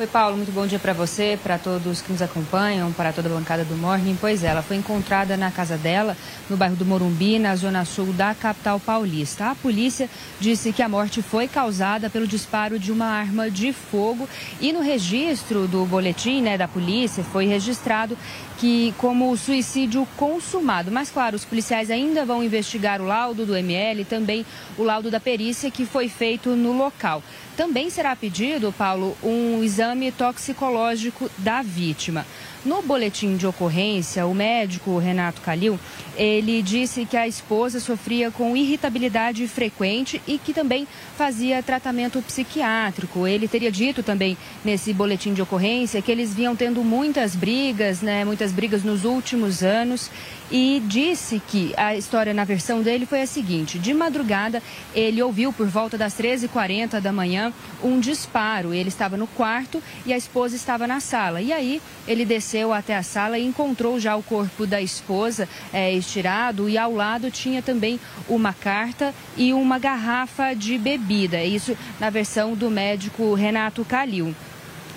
Oi, Paulo, muito bom dia para você, para todos que nos acompanham, para toda a bancada do Morning. Pois é, ela foi encontrada na casa dela, no bairro do Morumbi, na zona sul da capital paulista. A polícia disse que a morte foi causada pelo disparo de uma arma de fogo e no registro do boletim né, da polícia foi registrado que como suicídio consumado. Mas, claro, os policiais ainda vão investigar o laudo do ML e também o laudo da perícia que foi feito no local. Também será pedido, Paulo, um exame toxicológico da vítima. No boletim de ocorrência, o médico Renato Calil, ele disse que a esposa sofria com irritabilidade frequente e que também fazia tratamento psiquiátrico. Ele teria dito também nesse boletim de ocorrência que eles vinham tendo muitas brigas, né, muitas brigas nos últimos anos e disse que a história na versão dele foi a seguinte: de madrugada ele ouviu por volta das 13h40 da manhã um disparo. Ele estava no quarto e a esposa estava na sala. E aí ele desceu até a sala e encontrou já o corpo da esposa é, estirado e ao lado tinha também uma carta e uma garrafa de bebida. Isso na versão do médico Renato Calil.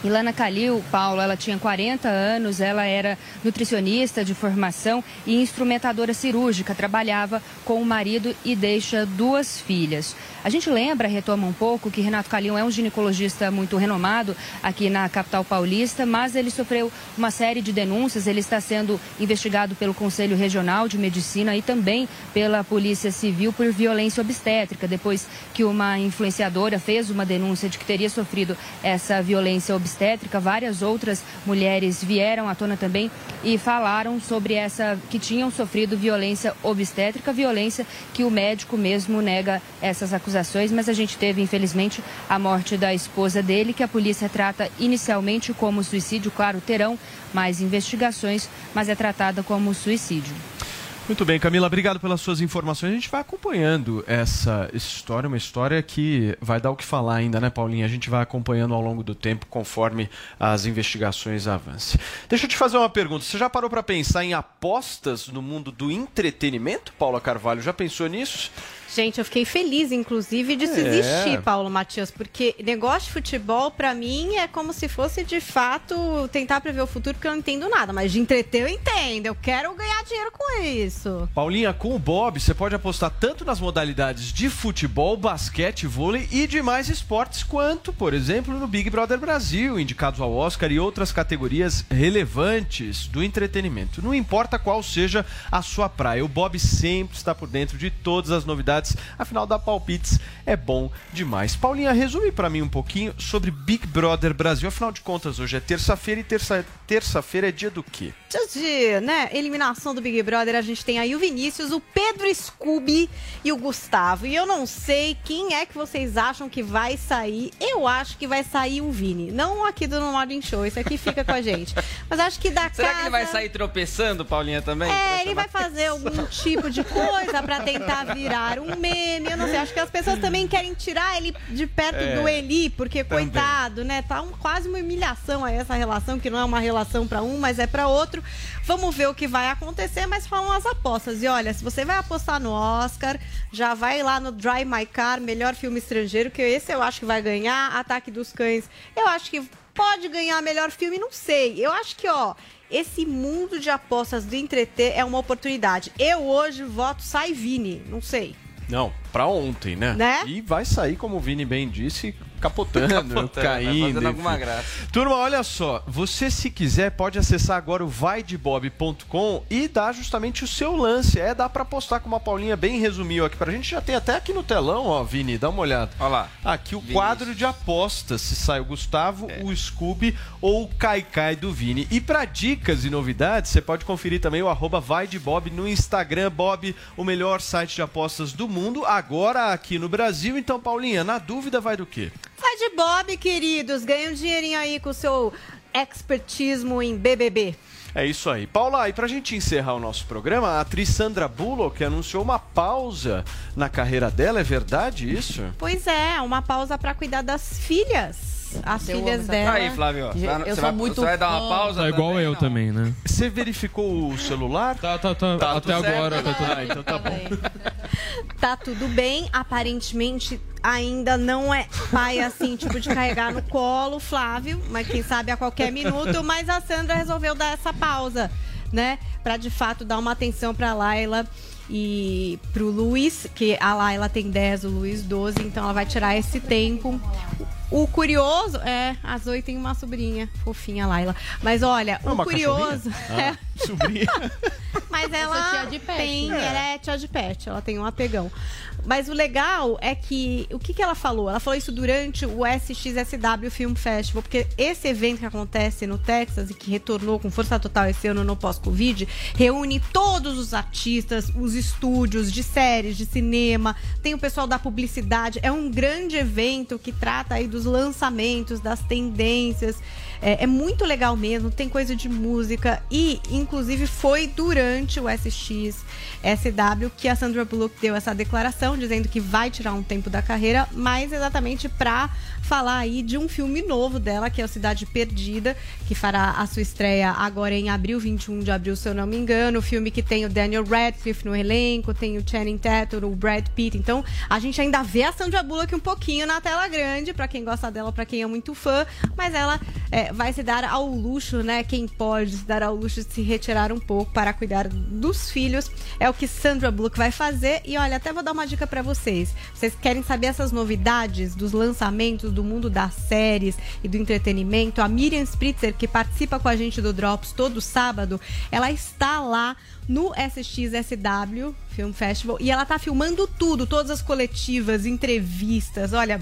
Ilana Calil, Paulo, ela tinha 40 anos, ela era nutricionista de formação e instrumentadora cirúrgica, trabalhava com o marido e deixa duas filhas. A gente lembra, retoma um pouco, que Renato Calil é um ginecologista muito renomado aqui na capital paulista, mas ele sofreu uma série de denúncias, ele está sendo investigado pelo Conselho Regional de Medicina e também pela Polícia Civil por violência obstétrica, depois que uma influenciadora fez uma denúncia de que teria sofrido essa violência obstétrica obstétrica, várias outras mulheres vieram à tona também e falaram sobre essa que tinham sofrido violência obstétrica, violência que o médico mesmo nega essas acusações, mas a gente teve infelizmente a morte da esposa dele, que a polícia trata inicialmente como suicídio, claro, terão mais investigações, mas é tratada como suicídio. Muito bem, Camila, obrigado pelas suas informações. A gente vai acompanhando essa história, uma história que vai dar o que falar ainda, né, Paulinha? A gente vai acompanhando ao longo do tempo, conforme as investigações avancem. Deixa eu te fazer uma pergunta. Você já parou para pensar em apostas no mundo do entretenimento, Paula Carvalho? Já pensou nisso? Gente, eu fiquei feliz, inclusive, de se É. existir, Paulo Matias, porque negócio de futebol, pra mim, é como se fosse, de fato, tentar prever o futuro, porque eu não entendo nada. Mas de entreter, eu entendo. Eu quero ganhar dinheiro com isso. Paulinha, com o Bob, você pode apostar tanto nas modalidades de futebol, basquete, vôlei e demais esportes, quanto, por exemplo, no Big Brother Brasil, indicados ao Oscar e outras categorias relevantes do entretenimento. Não importa qual seja a sua praia, o Bob sempre está por dentro de todas as novidades, afinal, dar palpites é bom demais. Paulinha, resume para mim um pouquinho sobre Big Brother Brasil. Afinal de contas, hoje é terça-feira e terça- terça-feira é dia do quê? Dias de né, eliminação do Big Brother, a gente tem aí o Vinícius, o Pedro Scooby e o Gustavo. E eu não sei quem é que vocês acham que vai sair. Eu acho que vai sair o Vini. Não aqui do No Morning Show, esse aqui fica com a gente. Mas acho que da Será casa... que ele vai sair tropeçando, Paulinha, também? É, ele vai fazer algum tipo de coisa pra tentar virar um meme. Eu não sei. Acho que as pessoas também querem tirar ele de perto É, do Eli, porque, também. coitado, né? Tá um- quase uma humilhação a essa relação, que não é uma relação pra um, mas é pra outro. Vamos ver o que vai acontecer, mas falam as apostas. E olha, se você vai apostar no Oscar, já vai lá no Drive My Car, melhor filme estrangeiro, que esse eu acho que vai ganhar. Ataque dos Cães, eu acho que pode ganhar melhor filme, não sei. Eu acho que, ó, esse mundo de apostas do entreter é uma oportunidade. Eu hoje voto Sai Vini, não sei. Não, pra ontem, né? Né? E vai sair, como o Vini bem disse, capotando, (laughs) Capotando, caindo. fazendo alguma graça. Turma, olha só. Você, se quiser, pode acessar agora o vaidebob.com e dar justamente o seu lance. É, dá pra postar como a Paulinha bem resumiu aqui pra gente. Já tem até aqui no telão, ó, Vini, dá uma olhada. Olha lá. Aqui o quadro de apostas. Se sai o Gustavo, É. o Scooby ou o Kaikai do Vini. E pra dicas e novidades, você pode conferir também o arroba vai de Bob no Instagram. Bob, o melhor site de apostas do mundo, agora aqui no Brasil. Então, Paulinha, na dúvida vai do quê? Vai de Bob, queridos. Ganha um dinheirinho aí com o seu expertismo em BBB. É isso aí. Paula, e pra gente encerrar o nosso programa, a atriz Sandra Bullock anunciou uma pausa na carreira dela, é verdade isso? Pois é, uma pausa pra cuidar das filhas. As Eu filhas essa dela. Aí, Flávio, Tá- eu você sou vai- muito você vai dar uma pausa? Tá igual também? eu Não. também, né? Você verificou o celular? Tá, tá, tá. Tá Até tudo certo, agora, tá tudo Ah, então tá bom. (laughs) Tá tudo bem, aparentemente ainda não é pai assim, tipo de carregar no colo, Flávio, mas quem sabe a qualquer minuto, mas a Sandra resolveu dar essa pausa, né? Pra de fato dar uma atenção pra Laila e pro Luiz, que a Laila tem 10, o Luiz 12, então ela vai tirar esse tempo. O curioso é, a Zoe tem uma sobrinha, fofinha Laila. Mas olha, É o curioso cachorrinha? é Ah, (laughs) sobrinha. (laughs) mas Mas ela tem, É. ela é tia de pet, ela tem um apegão. Mas o legal é que, o que, que ela falou? Ela falou isso durante o SXSW Film Festival, porque esse evento que acontece no Texas e que retornou com força total esse ano no pós-Covid, reúne todos os artistas, os estúdios de séries, de cinema, tem o pessoal da publicidade. É um grande evento que trata aí dos lançamentos, das tendências. É, é muito legal mesmo, tem coisa de música e, inclusive, foi durante o SX SW que a Sandra Bullock deu essa declaração dizendo que vai tirar um tempo da carreira, mas exatamente para falar aí de um filme novo dela, que é o Cidade Perdida, que fará a sua estreia agora em abril, 21 de abril, se eu não me engano. O filme que tem o Daniel Radcliffe no elenco, tem o Channing Tatum, o Brad Pitt. Então, a gente ainda vê a Sandra Bullock um pouquinho na tela grande, para quem gosta dela, para quem é muito fã, mas ela é, vai se dar ao luxo, né? Quem pode se dar ao luxo de se retirar um pouco para cuidar dos filhos. É o que Sandra Bullock vai fazer. E olha, até vou dar uma dica para vocês. Vocês querem saber essas novidades dos lançamentos do mundo das séries e do entretenimento? A Miriam Spritzer, que participa com a gente do Drops todo sábado, ela está lá no SXSW Film Festival e ela tá filmando tudo, todas as coletivas, entrevistas. Olha,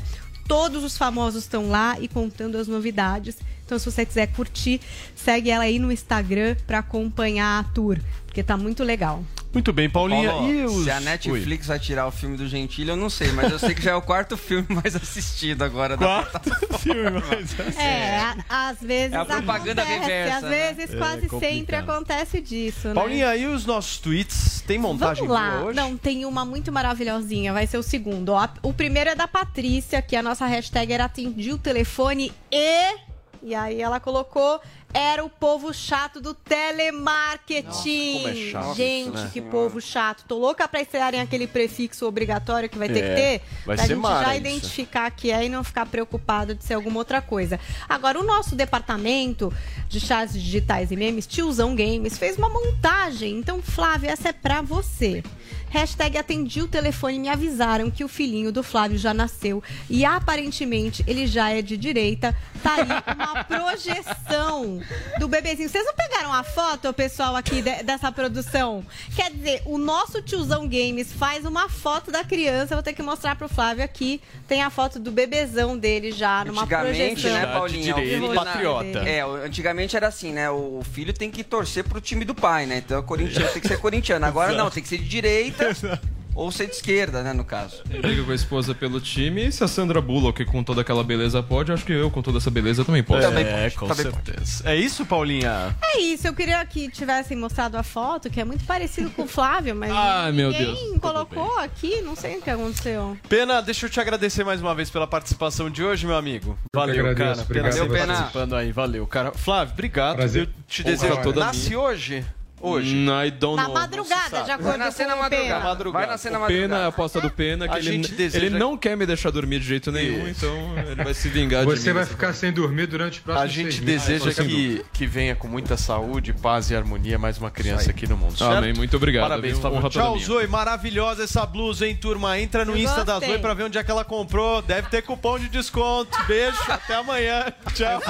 todos os famosos estão lá e contando as novidades. Então, se você quiser curtir, segue ela aí no Instagram para acompanhar a tour, porque tá muito legal. Muito bem, Paulinha. Paulo, e os... Se a Netflix vai tirar o filme do Gentili, eu não sei, mas eu sei que já é o quarto (laughs) filme mais assistido agora da Quarto filme mais É, a- às vezes É a propaganda acontece, reversa, às né? vezes É quase complicado. sempre acontece disso, né? Paulinha, e os nossos tweets? Tem montagem Vamos lá. boa hoje? Não, tem uma muito maravilhosinha, vai ser o segundo. ó. O primeiro é da Patrícia, que a nossa hashtag era atendi o telefone e... E aí ela colocou, era o povo chato do telemarketing. como é chato Gente, isso, né? que povo chato. Tô louca pra estrearem aquele prefixo obrigatório que vai ter É, que ter. vai pra ser gente já isso. identificar que é e não ficar preocupado de ser alguma outra coisa. Agora, o nosso departamento de chats digitais e memes, Tiozão Games, fez uma montagem. Então, Flávio, essa é pra você. Hashtag atendi o telefone e me avisaram que o filhinho do Flávio já nasceu. E aparentemente ele já é de direita. Tá ali uma (laughs) projeção do bebezinho. Vocês não pegaram a foto, pessoal, aqui de- dessa produção? Quer dizer, o nosso tiozão Games faz uma foto da criança. Eu vou ter que mostrar pro Flávio aqui. Tem a foto do bebezão dele já numa Antigamente, projeção. né, Paulinha? o de filho rosto na- dele. É, antigamente era assim, né? O filho tem que torcer pro time do pai, né? Então o corintiano tem que ser corintiano. Agora (laughs) não, tem que ser de direita (laughs) ou ser de esquerda, né, no caso. Briga com a esposa pelo time. E se a Sandra Bullock, com toda aquela beleza, pode, acho que eu, com toda essa beleza, também posso. É, com certeza. É isso, Paulinha? É isso, eu queria que tivessem mostrado a foto, que é muito parecido com o Flávio, mas (laughs) Ai, meu ninguém Deus. Colocou aqui, não sei o que aconteceu. Pena, deixa eu te agradecer mais uma vez pela participação de hoje, meu amigo. Valeu, agradeço, cara. obrigado Pena participando aí, valeu, cara. Flávio, obrigado. Prazer. Eu te Honra desejo. toda Nasce minha. hoje? Hoje? Don't Na know. madrugada, de acordo Vai nascer com na o Pena. madrugada. madrugada. Vai nascer na madrugada. Pena, a aposta do Pena, que A ele, deseja- ele não quer me deixar dormir de jeito nenhum, então ele vai se vingar de mim. Você vai ficar sem dormir durante o próximo A gente deseja sem que, que venha com muita saúde, paz e harmonia mais uma criança aqui no mundo. certo? Amém, muito obrigado, Parabéns. Honra toda Tchau. Zoe. Maravilhosa essa blusa, hein, turma? Entra no Eu Insta da gostei. Zoe pra ver onde é que ela comprou. Deve ter cupom de desconto. Beijo, até amanhã. Tchau.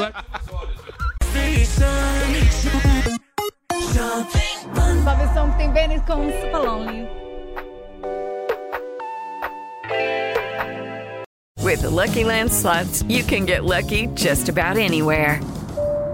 Versão que tem com Stallone. With the Lucky Land slots, you can get lucky just about anywhere.